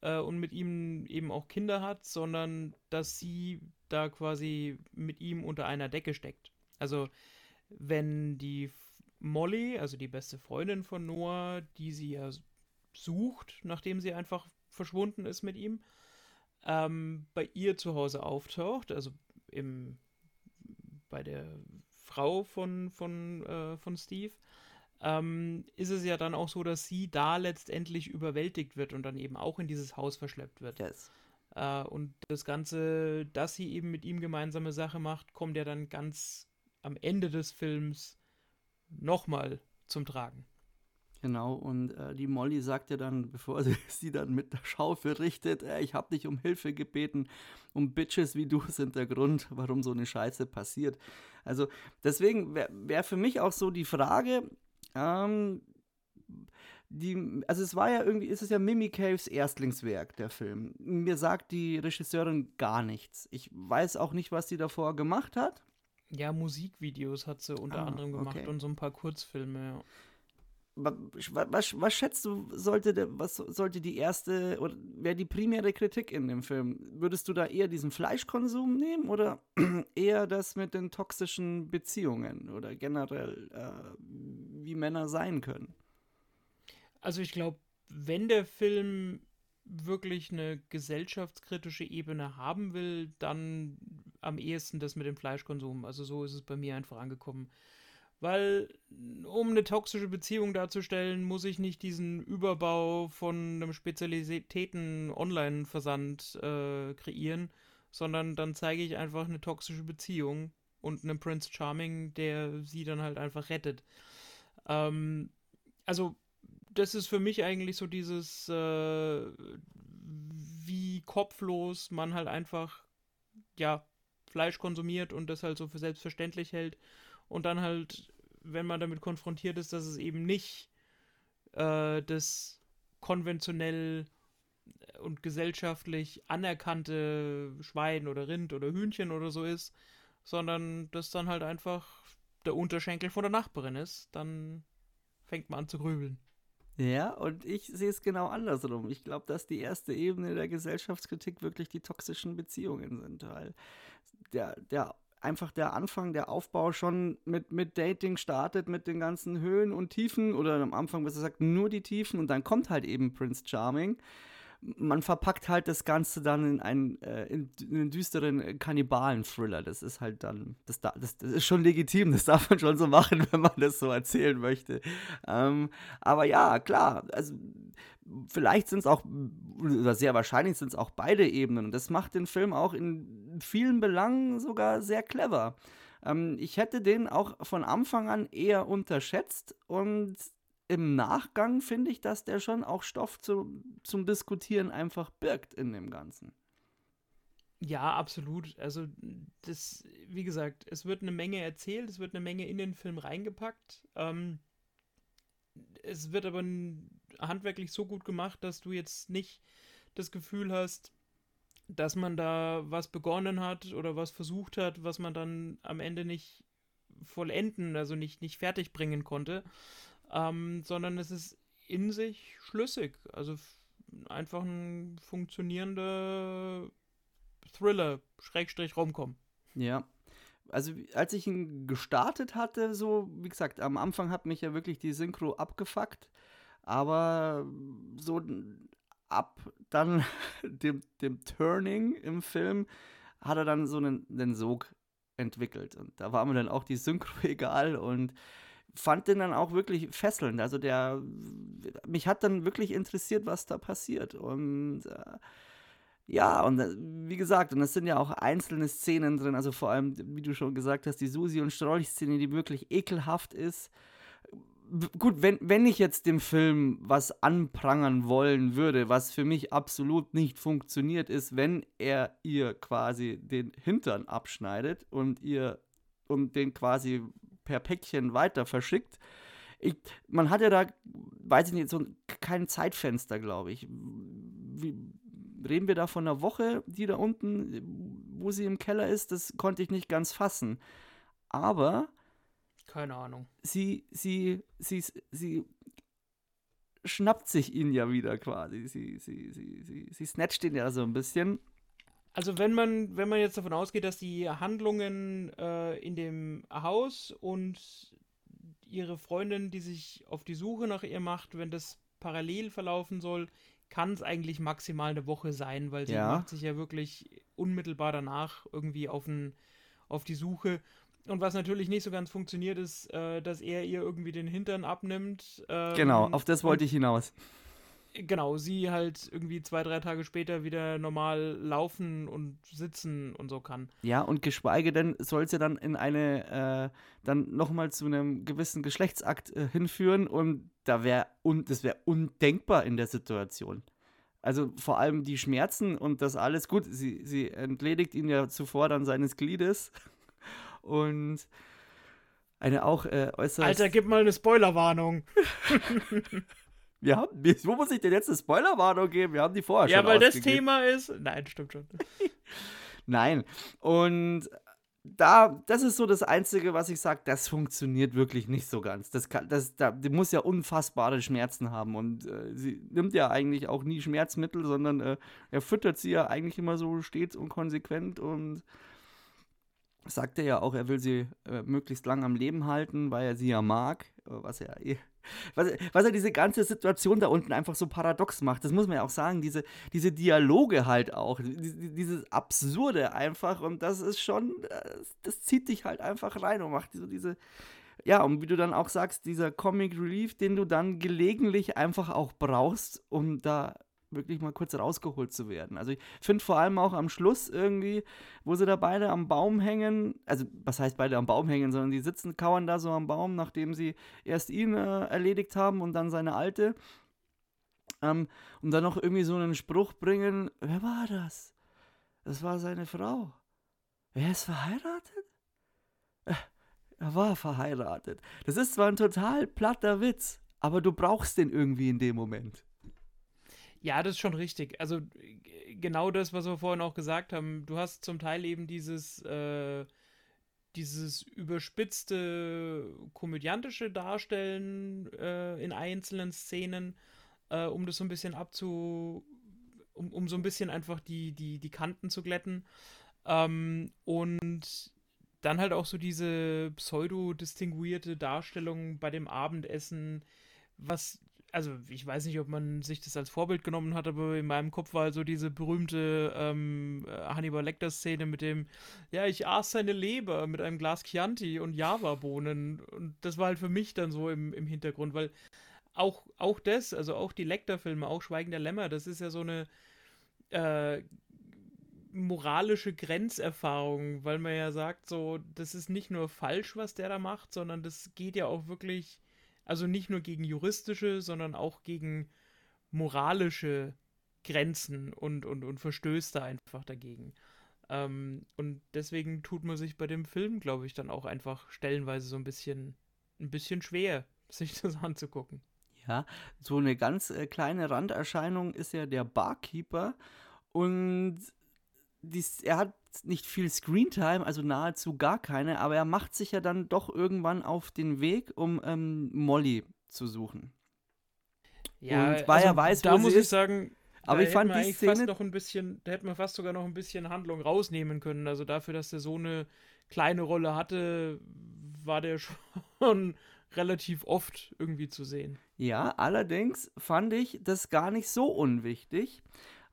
äh, und mit ihm eben auch Kinder hat, sondern dass sie da quasi mit ihm unter einer Decke steckt. Also, wenn die Molly, also die beste Freundin von Noah, die sie ja sucht, nachdem sie einfach verschwunden ist mit ihm, ähm, bei ihr zu Hause auftaucht, also im, bei der Frau von, von, äh, von Steve, ähm, ist es ja dann auch so, dass sie da letztendlich überwältigt wird und dann eben auch in dieses Haus verschleppt wird. Yes. Äh, und das Ganze, dass sie eben mit ihm gemeinsame Sache macht, kommt ja dann ganz am Ende des Films nochmal zum Tragen. Genau, und äh, die Molly sagt ja dann, bevor sie sie dann mit der Schaufel richtet, äh, ich habe dich um Hilfe gebeten, um Bitches wie du sind der Grund, warum so eine Scheiße passiert. Also deswegen wäre wär für mich auch so die Frage, ähm, die, also es war ja irgendwie, ist es ja Mimi Caves Erstlingswerk, der Film. Mir sagt die Regisseurin gar nichts. Ich weiß auch nicht, was sie davor gemacht hat. Ja, Musikvideos hat sie unter ah, anderem gemacht okay. und so ein paar Kurzfilme, ja was, was, schätzt du, sollte, der, was sollte die erste oder wäre die primäre Kritik in dem Film? Würdest du da eher diesen Fleischkonsum nehmen oder eher das mit den toxischen Beziehungen oder generell, äh, wie Männer sein können? Also ich glaube, wenn der Film wirklich eine gesellschaftskritische Ebene haben will, dann am ehesten das mit dem Fleischkonsum. Also so ist es bei mir einfach angekommen. Weil, um eine toxische Beziehung darzustellen, muss ich nicht diesen Überbau von einem Spezialitäten-Online-Versand äh, kreieren, sondern dann zeige ich einfach eine toxische Beziehung und einen Prince Charming, der sie dann halt einfach rettet. Ähm, also, das ist für mich eigentlich so dieses, äh, wie kopflos man halt einfach, ja, Fleisch konsumiert und das halt so für selbstverständlich hält und dann halt, wenn man damit konfrontiert ist, dass es eben nicht äh, das konventionell und gesellschaftlich anerkannte Schwein oder Rind oder Hühnchen oder so ist, sondern das dann halt einfach der Unterschenkel von der Nachbarin ist, dann fängt man an zu grübeln. Ja, und ich sehe es genau andersrum. Ich glaube, dass die erste Ebene der Gesellschaftskritik wirklich die toxischen Beziehungen sind, weil der, der einfach der Anfang, der Aufbau schon mit, mit Dating startet, mit den ganzen Höhen und Tiefen oder am Anfang, was er sagt, nur die Tiefen und dann kommt halt eben Prince Charming man verpackt halt das Ganze dann in einen, äh, in, in einen düsteren Kannibalen-Thriller. Das ist halt dann, das, das, das, ist schon legitim, das darf man schon so machen, wenn man das so erzählen möchte. Ähm, aber ja, klar, also vielleicht sind es auch, oder sehr wahrscheinlich sind es auch beide Ebenen. Und das macht den Film auch in vielen Belangen sogar sehr clever. Ähm, ich hätte den auch von Anfang an eher unterschätzt und im Nachgang finde ich, dass der schon auch Stoff zu, zum Diskutieren einfach birgt in dem Ganzen. Ja, absolut. Also, das, wie gesagt, es wird eine Menge erzählt, es wird eine Menge in den Film reingepackt. Ähm, es wird aber handwerklich so gut gemacht, dass du jetzt nicht das Gefühl hast, dass man da was begonnen hat oder was versucht hat, was man dann am Ende nicht vollenden, also nicht, nicht fertig bringen konnte ähm, sondern es ist in sich schlüssig. Also einfach ein funktionierender Thriller, Schrägstrich Romcom. Ja. Also als ich ihn gestartet hatte, so, wie gesagt, am Anfang hat mich ja wirklich die Synchro abgefuckt, aber so ab dann dem, dem Turning im Film hat er dann so einen, einen Sog entwickelt. Und da war mir dann auch die Synchro egal und fand den dann auch wirklich fesselnd. Also der, mich hat dann wirklich interessiert, was da passiert. Und äh, ja, und äh, wie gesagt, und es sind ja auch einzelne Szenen drin, also vor allem, wie du schon gesagt hast, die Susi und Strolch-Szene, die wirklich ekelhaft ist. Gut, wenn, wenn ich jetzt dem Film was anprangern wollen würde, was für mich absolut nicht funktioniert, ist, wenn er ihr quasi den Hintern abschneidet und ihr und den quasi per Päckchen weiter verschickt. Ich, man hat ja da, weiß ich nicht, so kein Zeitfenster, glaube ich. Wie, reden wir da von einer Woche, die da unten, wo sie im Keller ist? Das konnte ich nicht ganz fassen. Aber. Keine Ahnung. Sie, sie, sie, sie schnappt sich ihn ja wieder quasi. Sie, sie, sie, sie, sie snatcht ihn ja so ein bisschen. Also wenn man, wenn man jetzt davon ausgeht, dass die Handlungen äh, in dem Haus und ihre Freundin, die sich auf die Suche nach ihr macht, wenn das parallel verlaufen soll, kann es eigentlich maximal eine Woche sein, weil sie ja. macht sich ja wirklich unmittelbar danach irgendwie auf, ein, auf die Suche. Und was natürlich nicht so ganz funktioniert, ist, äh, dass er ihr irgendwie den Hintern abnimmt. Ähm, genau, auf das wollte ich hinaus genau, sie halt irgendwie zwei, drei Tage später wieder normal laufen und sitzen und so kann. Ja, und geschweige denn soll sie dann in eine, äh, dann nochmal zu einem gewissen Geschlechtsakt äh, hinführen und da wäre, un das wäre undenkbar in der Situation. Also vor allem die Schmerzen und das alles, gut, sie, sie entledigt ihn ja zuvor dann seines Gliedes und eine auch äh, äußerst... Alter, gib mal eine Spoilerwarnung. Wir haben, wo muss ich denn jetzt eine Spoilerwarnung geben? Wir haben die vorher ja, schon Ja, weil das Thema ist. Nein, stimmt schon. Nein. Und da, das ist so das Einzige, was ich sage, das funktioniert wirklich nicht so ganz. Das kann, das, da, die muss ja unfassbare Schmerzen haben und äh, sie nimmt ja eigentlich auch nie Schmerzmittel, sondern äh, er füttert sie ja eigentlich immer so stets und konsequent und sagte ja auch, er will sie äh, möglichst lang am Leben halten, weil er sie ja mag, was er eh was, was ja diese ganze Situation da unten einfach so paradox macht. Das muss man ja auch sagen, diese, diese Dialoge halt auch, dieses Absurde einfach und das ist schon, das, das zieht dich halt einfach rein und macht so diese, ja, und wie du dann auch sagst, dieser Comic Relief, den du dann gelegentlich einfach auch brauchst, um da wirklich mal kurz rausgeholt zu werden. Also ich finde vor allem auch am Schluss irgendwie, wo sie da beide am Baum hängen, also was heißt beide am Baum hängen, sondern die sitzen, kauern da so am Baum, nachdem sie erst ihn äh, erledigt haben und dann seine alte. Ähm, und dann noch irgendwie so einen Spruch bringen, wer war das? Das war seine Frau. Wer ist verheiratet? Äh, er war verheiratet. Das ist zwar ein total platter Witz, aber du brauchst den irgendwie in dem Moment. Ja, das ist schon richtig. Also genau das, was wir vorhin auch gesagt haben. Du hast zum Teil eben dieses, äh, dieses überspitzte komödiantische Darstellen äh, in einzelnen Szenen, äh, um das so ein bisschen abzu. um, um so ein bisschen einfach die, die, die Kanten zu glätten. Ähm, und dann halt auch so diese pseudo-distinguierte Darstellung bei dem Abendessen, was also ich weiß nicht, ob man sich das als Vorbild genommen hat, aber in meinem Kopf war so diese berühmte ähm, Hannibal Lecter-Szene mit dem, ja, ich aß seine Leber mit einem Glas Chianti und Java-Bohnen. Und das war halt für mich dann so im, im Hintergrund, weil auch, auch das, also auch die Lecter-Filme, auch Schweigen der Lämmer, das ist ja so eine äh, moralische Grenzerfahrung, weil man ja sagt, so, das ist nicht nur falsch, was der da macht, sondern das geht ja auch wirklich also nicht nur gegen juristische, sondern auch gegen moralische Grenzen und, und, und verstößt da einfach dagegen. Ähm, und deswegen tut man sich bei dem Film, glaube ich, dann auch einfach stellenweise so ein bisschen, ein bisschen schwer, sich das anzugucken. Ja, so eine ganz äh, kleine Randerscheinung ist ja der Barkeeper und dies, er hat nicht viel Screentime, also nahezu gar keine, aber er macht sich ja dann doch irgendwann auf den Weg, um ähm, Molly zu suchen. Ja, und weil also, er weiß, da muss ich ist, sagen, aber ich fand die Szene fast noch ein bisschen, da hätte man fast sogar noch ein bisschen Handlung rausnehmen können. Also dafür, dass der so eine kleine Rolle hatte, war der schon relativ oft irgendwie zu sehen. Ja, allerdings fand ich das gar nicht so unwichtig,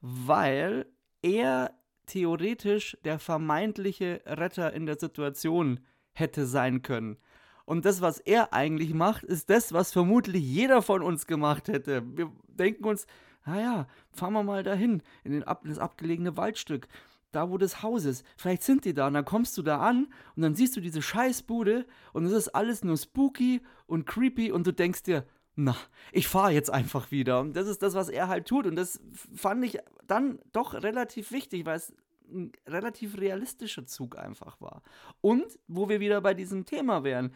weil er theoretisch der vermeintliche Retter in der Situation hätte sein können. Und das, was er eigentlich macht, ist das, was vermutlich jeder von uns gemacht hätte. Wir denken uns, naja, fahren wir mal dahin, in, ab, das abgelegene Waldstück, da wo das Haus ist. Vielleicht sind die da und dann kommst du da an und dann siehst du diese Scheißbude und es ist alles nur spooky und creepy und du denkst dir, na, ich fahre jetzt einfach wieder. Und das ist das, was er halt tut. Und das fand ich dann doch relativ wichtig, weil es ein relativ realistischer Zug einfach war. Und wo wir wieder bei diesem Thema wären,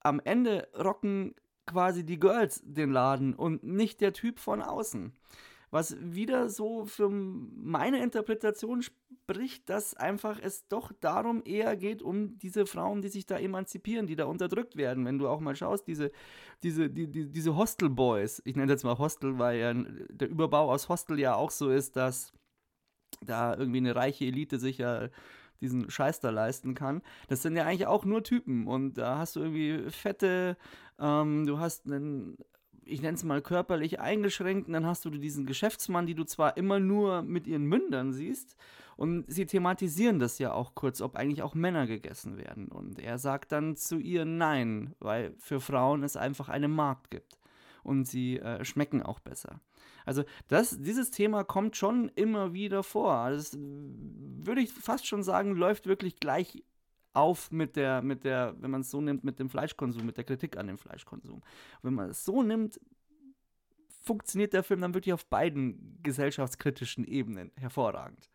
am Ende rocken quasi die Girls den Laden und nicht der Typ von außen. Was wieder so für meine Interpretation spricht, dass einfach es doch darum eher geht, um diese Frauen, die sich da emanzipieren, die da unterdrückt werden. Wenn du auch mal schaust, diese, diese, die, die, diese Hostel Boys, ich nenne jetzt mal Hostel, weil ja der Überbau aus Hostel ja auch so ist, dass da irgendwie eine reiche Elite sich ja diesen Scheiß da leisten kann. Das sind ja eigentlich auch nur Typen und da hast du irgendwie fette, ähm, du hast einen ich nenne es mal körperlich eingeschränkt, und dann hast du diesen Geschäftsmann, die du zwar immer nur mit ihren Mündern siehst, und sie thematisieren das ja auch kurz, ob eigentlich auch Männer gegessen werden. Und er sagt dann zu ihr Nein, weil für Frauen es einfach einen Markt gibt. Und sie äh, schmecken auch besser. Also das, dieses Thema kommt schon immer wieder vor. Das würde ich fast schon sagen, läuft wirklich gleich auf mit der, mit der, wenn man es so nimmt, mit dem Fleischkonsum, mit der Kritik an dem Fleischkonsum. Wenn man es so nimmt, funktioniert der Film dann wirklich auf beiden gesellschaftskritischen Ebenen hervorragend.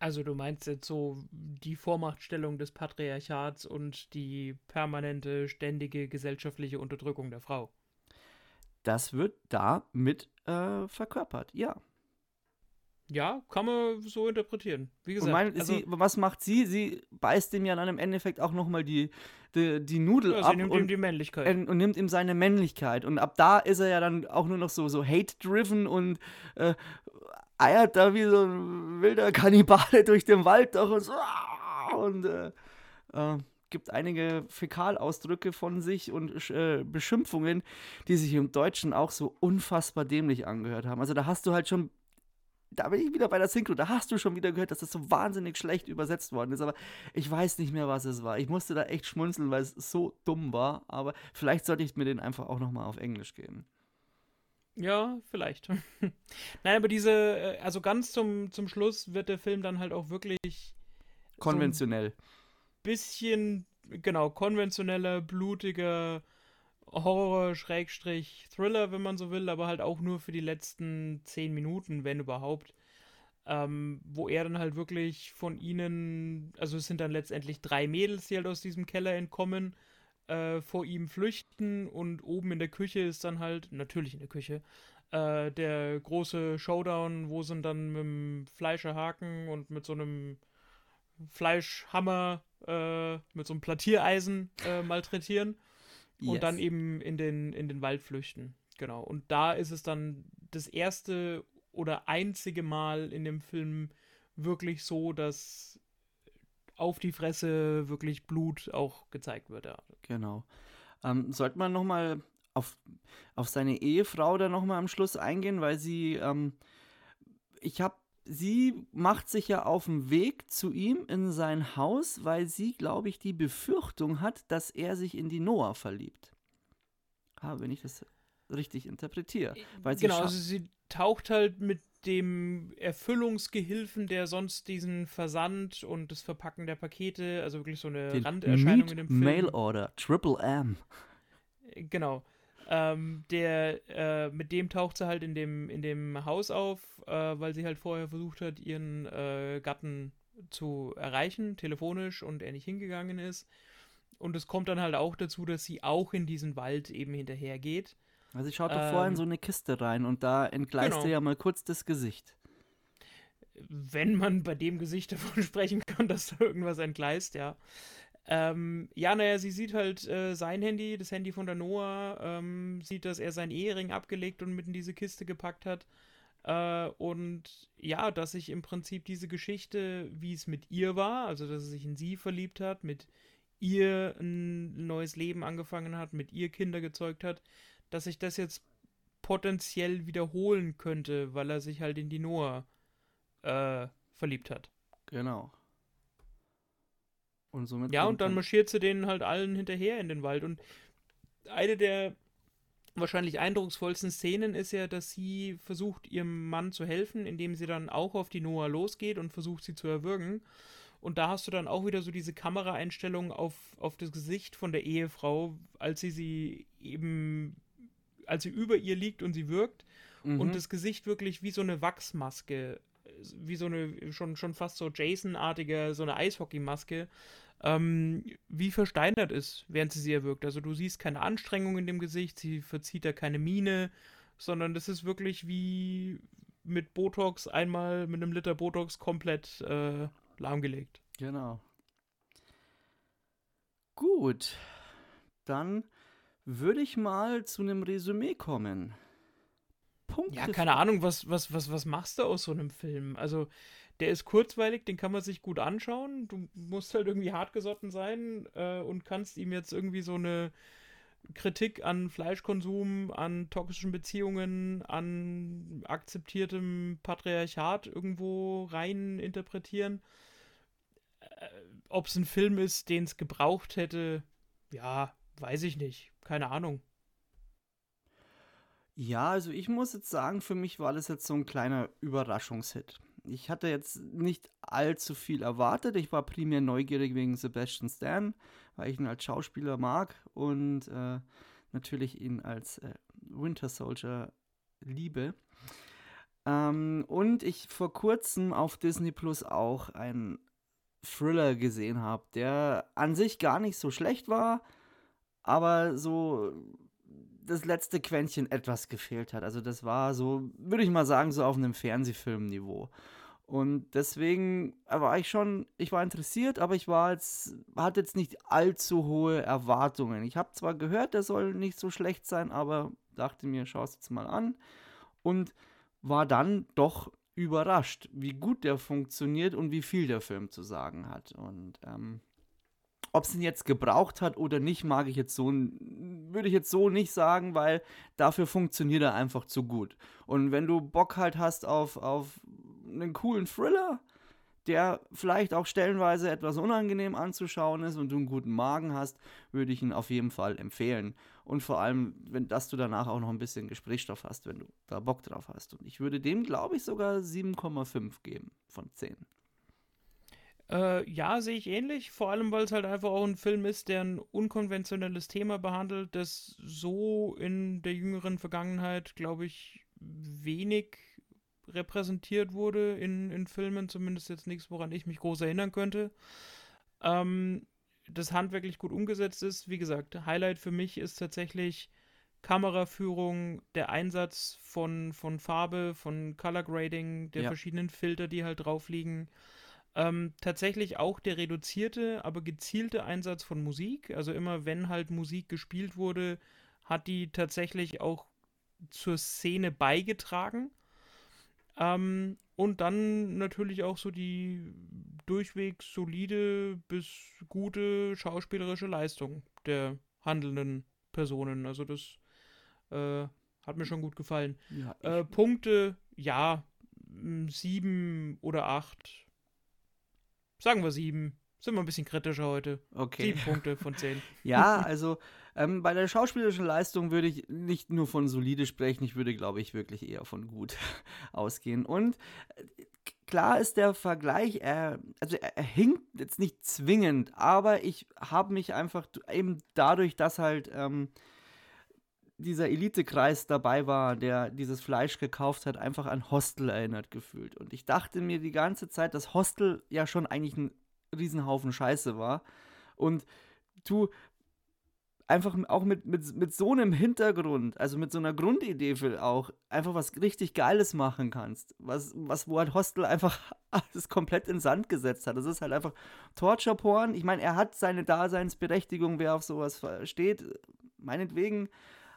Also du meinst jetzt so die Vormachtstellung des Patriarchats und die permanente, ständige gesellschaftliche Unterdrückung der Frau. Das wird da mit äh, verkörpert, ja. Ja, kann man so interpretieren. Wie gesagt. Mein, also, sie, was macht sie? Sie beißt ihm ja dann im Endeffekt auch nochmal die, die, die Nudel ja, ab. nimmt und, ihm die Männlichkeit. Und, und nimmt ihm seine Männlichkeit. Und ab da ist er ja dann auch nur noch so, so hate-driven und äh, eiert da wie so ein wilder Kannibale durch den Wald doch und so. Und äh, äh, gibt einige Fäkalausdrücke von sich und äh, Beschimpfungen, die sich im Deutschen auch so unfassbar dämlich angehört haben. Also da hast du halt schon da bin ich wieder bei der Synchro. Da hast du schon wieder gehört, dass das so wahnsinnig schlecht übersetzt worden ist. Aber ich weiß nicht mehr, was es war. Ich musste da echt schmunzeln, weil es so dumm war. Aber vielleicht sollte ich mir den einfach auch nochmal auf Englisch geben. Ja, vielleicht. Nein, aber diese, äh, also ganz zum, zum Schluss wird der Film dann halt auch wirklich konventionell. So bisschen, genau, konventioneller, blutiger, Horror, Schrägstrich, Thriller, wenn man so will, aber halt auch nur für die letzten zehn Minuten, wenn überhaupt. Ähm, wo er dann halt wirklich von ihnen, also es sind dann letztendlich drei Mädels, die halt aus diesem Keller entkommen, äh, vor ihm flüchten und oben in der Küche ist dann halt, natürlich in der Küche, äh, der große Showdown, wo sie dann mit dem Fleischerhaken und mit so einem Fleischhammer äh, mit so einem Plattiereisen äh, malträtieren und Yes. dann eben in den, in den Wald flüchten. Genau. Und da ist es dann das erste oder einzige Mal in dem Film wirklich so, dass auf die Fresse wirklich Blut auch gezeigt wird. Ja. Genau. Ähm, sollte man nochmal auf, auf seine Ehefrau da nochmal am Schluss eingehen, weil sie, ähm, ich habe, sie macht sich ja auf den Weg zu ihm in sein Haus, weil sie, glaube ich, die Befürchtung hat, dass er sich in die Noah verliebt. Ah, wenn ich das richtig interpretiere. Weil sie genau, also sie taucht halt mit dem Erfüllungsgehilfen, der sonst diesen Versand und das Verpacken der Pakete, also wirklich so eine den Randerscheinung in dem Film. Mail Order, Triple M. Genau. Ähm, der, äh, mit dem taucht sie halt in dem, in dem Haus auf, äh, weil sie halt vorher versucht hat, ihren äh, Gatten zu erreichen, telefonisch, und er nicht hingegangen ist. Und es kommt dann halt auch dazu, dass sie auch in diesen Wald eben hinterhergeht. Also ich schaut doch vorher in Ähm, so eine Kiste rein und da entgleist genau. ihr ja mal kurz das Gesicht. wenn man bei dem Gesicht davon sprechen kann, dass da irgendwas entgleist, ja. Ähm, ja, naja, sie sieht halt äh, sein Handy, das Handy von der Noah, ähm, sieht, dass er seinen Ehering abgelegt und mit in diese Kiste gepackt hat. Äh, und ja, dass sich im Prinzip diese Geschichte, wie es mit ihr war, also dass er sich in sie verliebt hat, mit ihr ein neues Leben angefangen hat, mit ihr Kinder gezeugt hat, dass sich das jetzt potenziell wiederholen könnte, weil er sich halt in die Noah äh, verliebt hat. Genau. Und somit Ja, und dann marschiert sie denen halt allen hinterher in den Wald. Und eine der wahrscheinlich eindrucksvollsten Szenen ist ja, dass sie versucht, ihrem Mann zu helfen, indem sie dann auch auf die Noah losgeht und versucht, sie zu erwürgen. Und da hast du dann auch wieder so diese Kameraeinstellung auf, auf das Gesicht von der Ehefrau, als sie sie eben, als sie über ihr liegt und sie wirkt. Mhm. Und das Gesicht wirklich wie so eine Wachsmaske, wie so eine, schon, schon fast so Jason-artige, so eine Eishockeymaske, ähm, wie versteinert ist, während sie sie erwirkt. Also du siehst keine Anstrengung in dem Gesicht, sie verzieht da keine Miene, sondern das ist wirklich wie mit Botox einmal mit einem Liter Botox komplett äh, lahmgelegt. Genau. Gut. Dann würde ich mal zu einem Resümee kommen. Punkte. Ja, keine Ahnung, was, was, was, was machst du aus so einem Film? Also, der ist kurzweilig, den kann man sich gut anschauen. Du musst halt irgendwie hartgesotten sein äh, und kannst ihm jetzt irgendwie so eine Kritik an Fleischkonsum, an toxischen Beziehungen, an akzeptiertem Patriarchat irgendwo rein interpretieren. Äh, Ob es ein Film ist, den es gebraucht hätte, ja, weiß ich nicht. Keine Ahnung. Ja, also ich muss jetzt sagen, für mich war das jetzt so ein kleiner Überraschungshit. Ich hatte jetzt nicht allzu viel erwartet. Ich war primär neugierig wegen Sebastian Stan, weil ich ihn als Schauspieler mag und äh, natürlich ihn als äh, Winter Soldier liebe. Ähm, und ich vor kurzem auf Disney Plus auch einen Thriller gesehen habe, der an sich gar nicht so schlecht war, aber so das letzte Quäntchen etwas gefehlt hat. Also das war so, würde ich mal sagen, so auf einem Fernsehfilmniveau. Und deswegen war ich schon, ich war interessiert, aber ich war jetzt, hatte jetzt nicht allzu hohe Erwartungen. Ich habe zwar gehört, der soll nicht so schlecht sein, aber dachte mir, schau es jetzt mal an. Und war dann doch überrascht, wie gut der funktioniert und wie viel der Film zu sagen hat. Und ähm, ob es ihn jetzt gebraucht hat oder nicht, mag ich jetzt so, würde ich jetzt so nicht sagen, weil dafür funktioniert er einfach zu gut. Und wenn du Bock halt hast auf, auf einen coolen Thriller, der vielleicht auch stellenweise etwas unangenehm anzuschauen ist und du einen guten Magen hast, würde ich ihn auf jeden Fall empfehlen. Und vor allem, wenn, dass du danach auch noch ein bisschen Gesprächsstoff hast, wenn du da Bock drauf hast. Und ich würde dem, glaube ich, sogar 7,5 geben von 10. Äh, ja, sehe ich ähnlich. Vor allem, weil es halt einfach auch ein Film ist, der ein unkonventionelles Thema behandelt, das so in der jüngeren Vergangenheit, glaube ich, wenig repräsentiert wurde in, in Filmen. Zumindest jetzt nichts, woran ich mich groß erinnern könnte. Ähm, das handwerklich gut umgesetzt ist. Wie gesagt, Highlight für mich ist tatsächlich Kameraführung, der Einsatz von, von Farbe, von Color Grading, der Ja. verschiedenen Filter, die halt drauf liegen. Ähm, tatsächlich auch der reduzierte, aber gezielte Einsatz von Musik. Also immer wenn halt Musik gespielt wurde, hat die tatsächlich auch zur Szene beigetragen. Ähm, und dann natürlich auch so die durchweg solide bis gute schauspielerische Leistung der handelnden Personen. Also das äh, hat mir schon gut gefallen. Ja, äh, Punkte, ja, sieben oder acht. Sagen wir sieben. Sind wir ein bisschen kritischer heute. Okay. Sieben Punkte von zehn. ja, also ähm, bei der schauspielerischen Leistung würde ich nicht nur von solide sprechen, ich würde, glaube ich, wirklich eher von gut ausgehen. Und äh, klar ist der Vergleich, er, also er, er hinkt jetzt nicht zwingend, aber ich habe mich einfach eben dadurch, dass halt ähm, dieser Elitekreis dabei war, der dieses Fleisch gekauft hat, einfach an Hostel erinnert gefühlt. Und ich dachte mir die ganze Zeit, dass Hostel ja schon eigentlich ein Riesenhaufen Scheiße war. Und du einfach auch mit, mit, mit so einem Hintergrund, also mit so einer Grundidee für auch, einfach was richtig Geiles machen kannst. Was, was wo halt Hostel einfach alles komplett in Sand gesetzt hat. Das ist halt einfach Torture-Porn. Ich meine, er hat seine Daseinsberechtigung, wer auf sowas steht, meinetwegen.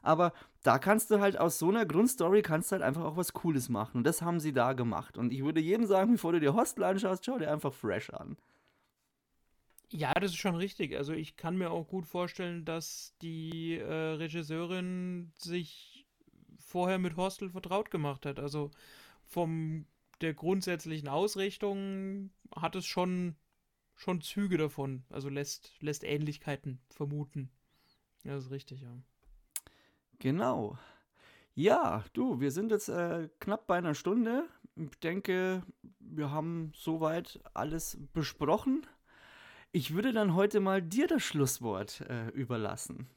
Aber da kannst du halt aus so einer Grundstory kannst du halt einfach auch was Cooles machen. Und das haben sie da gemacht. Und ich würde jedem sagen, bevor du dir Hostel anschaust, schau dir einfach Fresh an. Ja, das ist schon richtig. Also ich kann mir auch gut vorstellen, dass die äh, Regisseurin sich vorher mit Hostel vertraut gemacht hat. Also vom der grundsätzlichen Ausrichtung hat es schon, schon Züge davon. Also lässt, lässt Ähnlichkeiten vermuten. Ja, das ist richtig, ja. Genau. Ja, du, wir sind jetzt äh, knapp bei einer Stunde. Ich denke, wir haben soweit alles besprochen. Ich würde dann heute mal dir das Schlusswort äh, überlassen.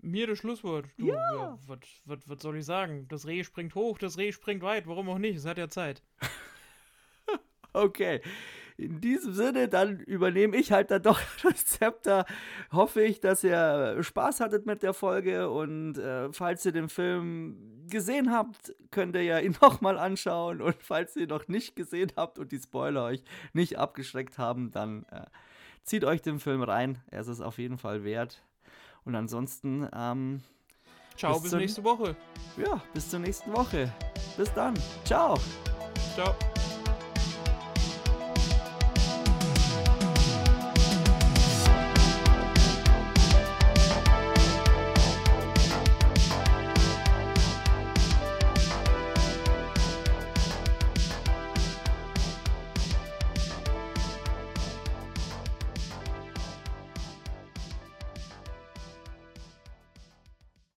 Mir das Schlusswort? Du, ja. ja was soll ich sagen? Das Reh springt hoch, das Reh springt weit. Warum auch nicht? Es hat ja Zeit. okay. In diesem Sinne, dann übernehme ich halt dann doch das Zepter. Hoffe ich, dass ihr Spaß hattet mit der Folge und äh, falls ihr den Film gesehen habt, könnt ihr ja ihn nochmal anschauen und falls ihr noch nicht gesehen habt und die Spoiler euch nicht abgeschreckt haben, dann äh, zieht euch den Film rein. Er ist es auf jeden Fall wert. Und ansonsten, ähm, Ciao, bis, bis nächste Woche. Ja, bis zur nächsten Woche. Bis dann. Ciao. Ciao.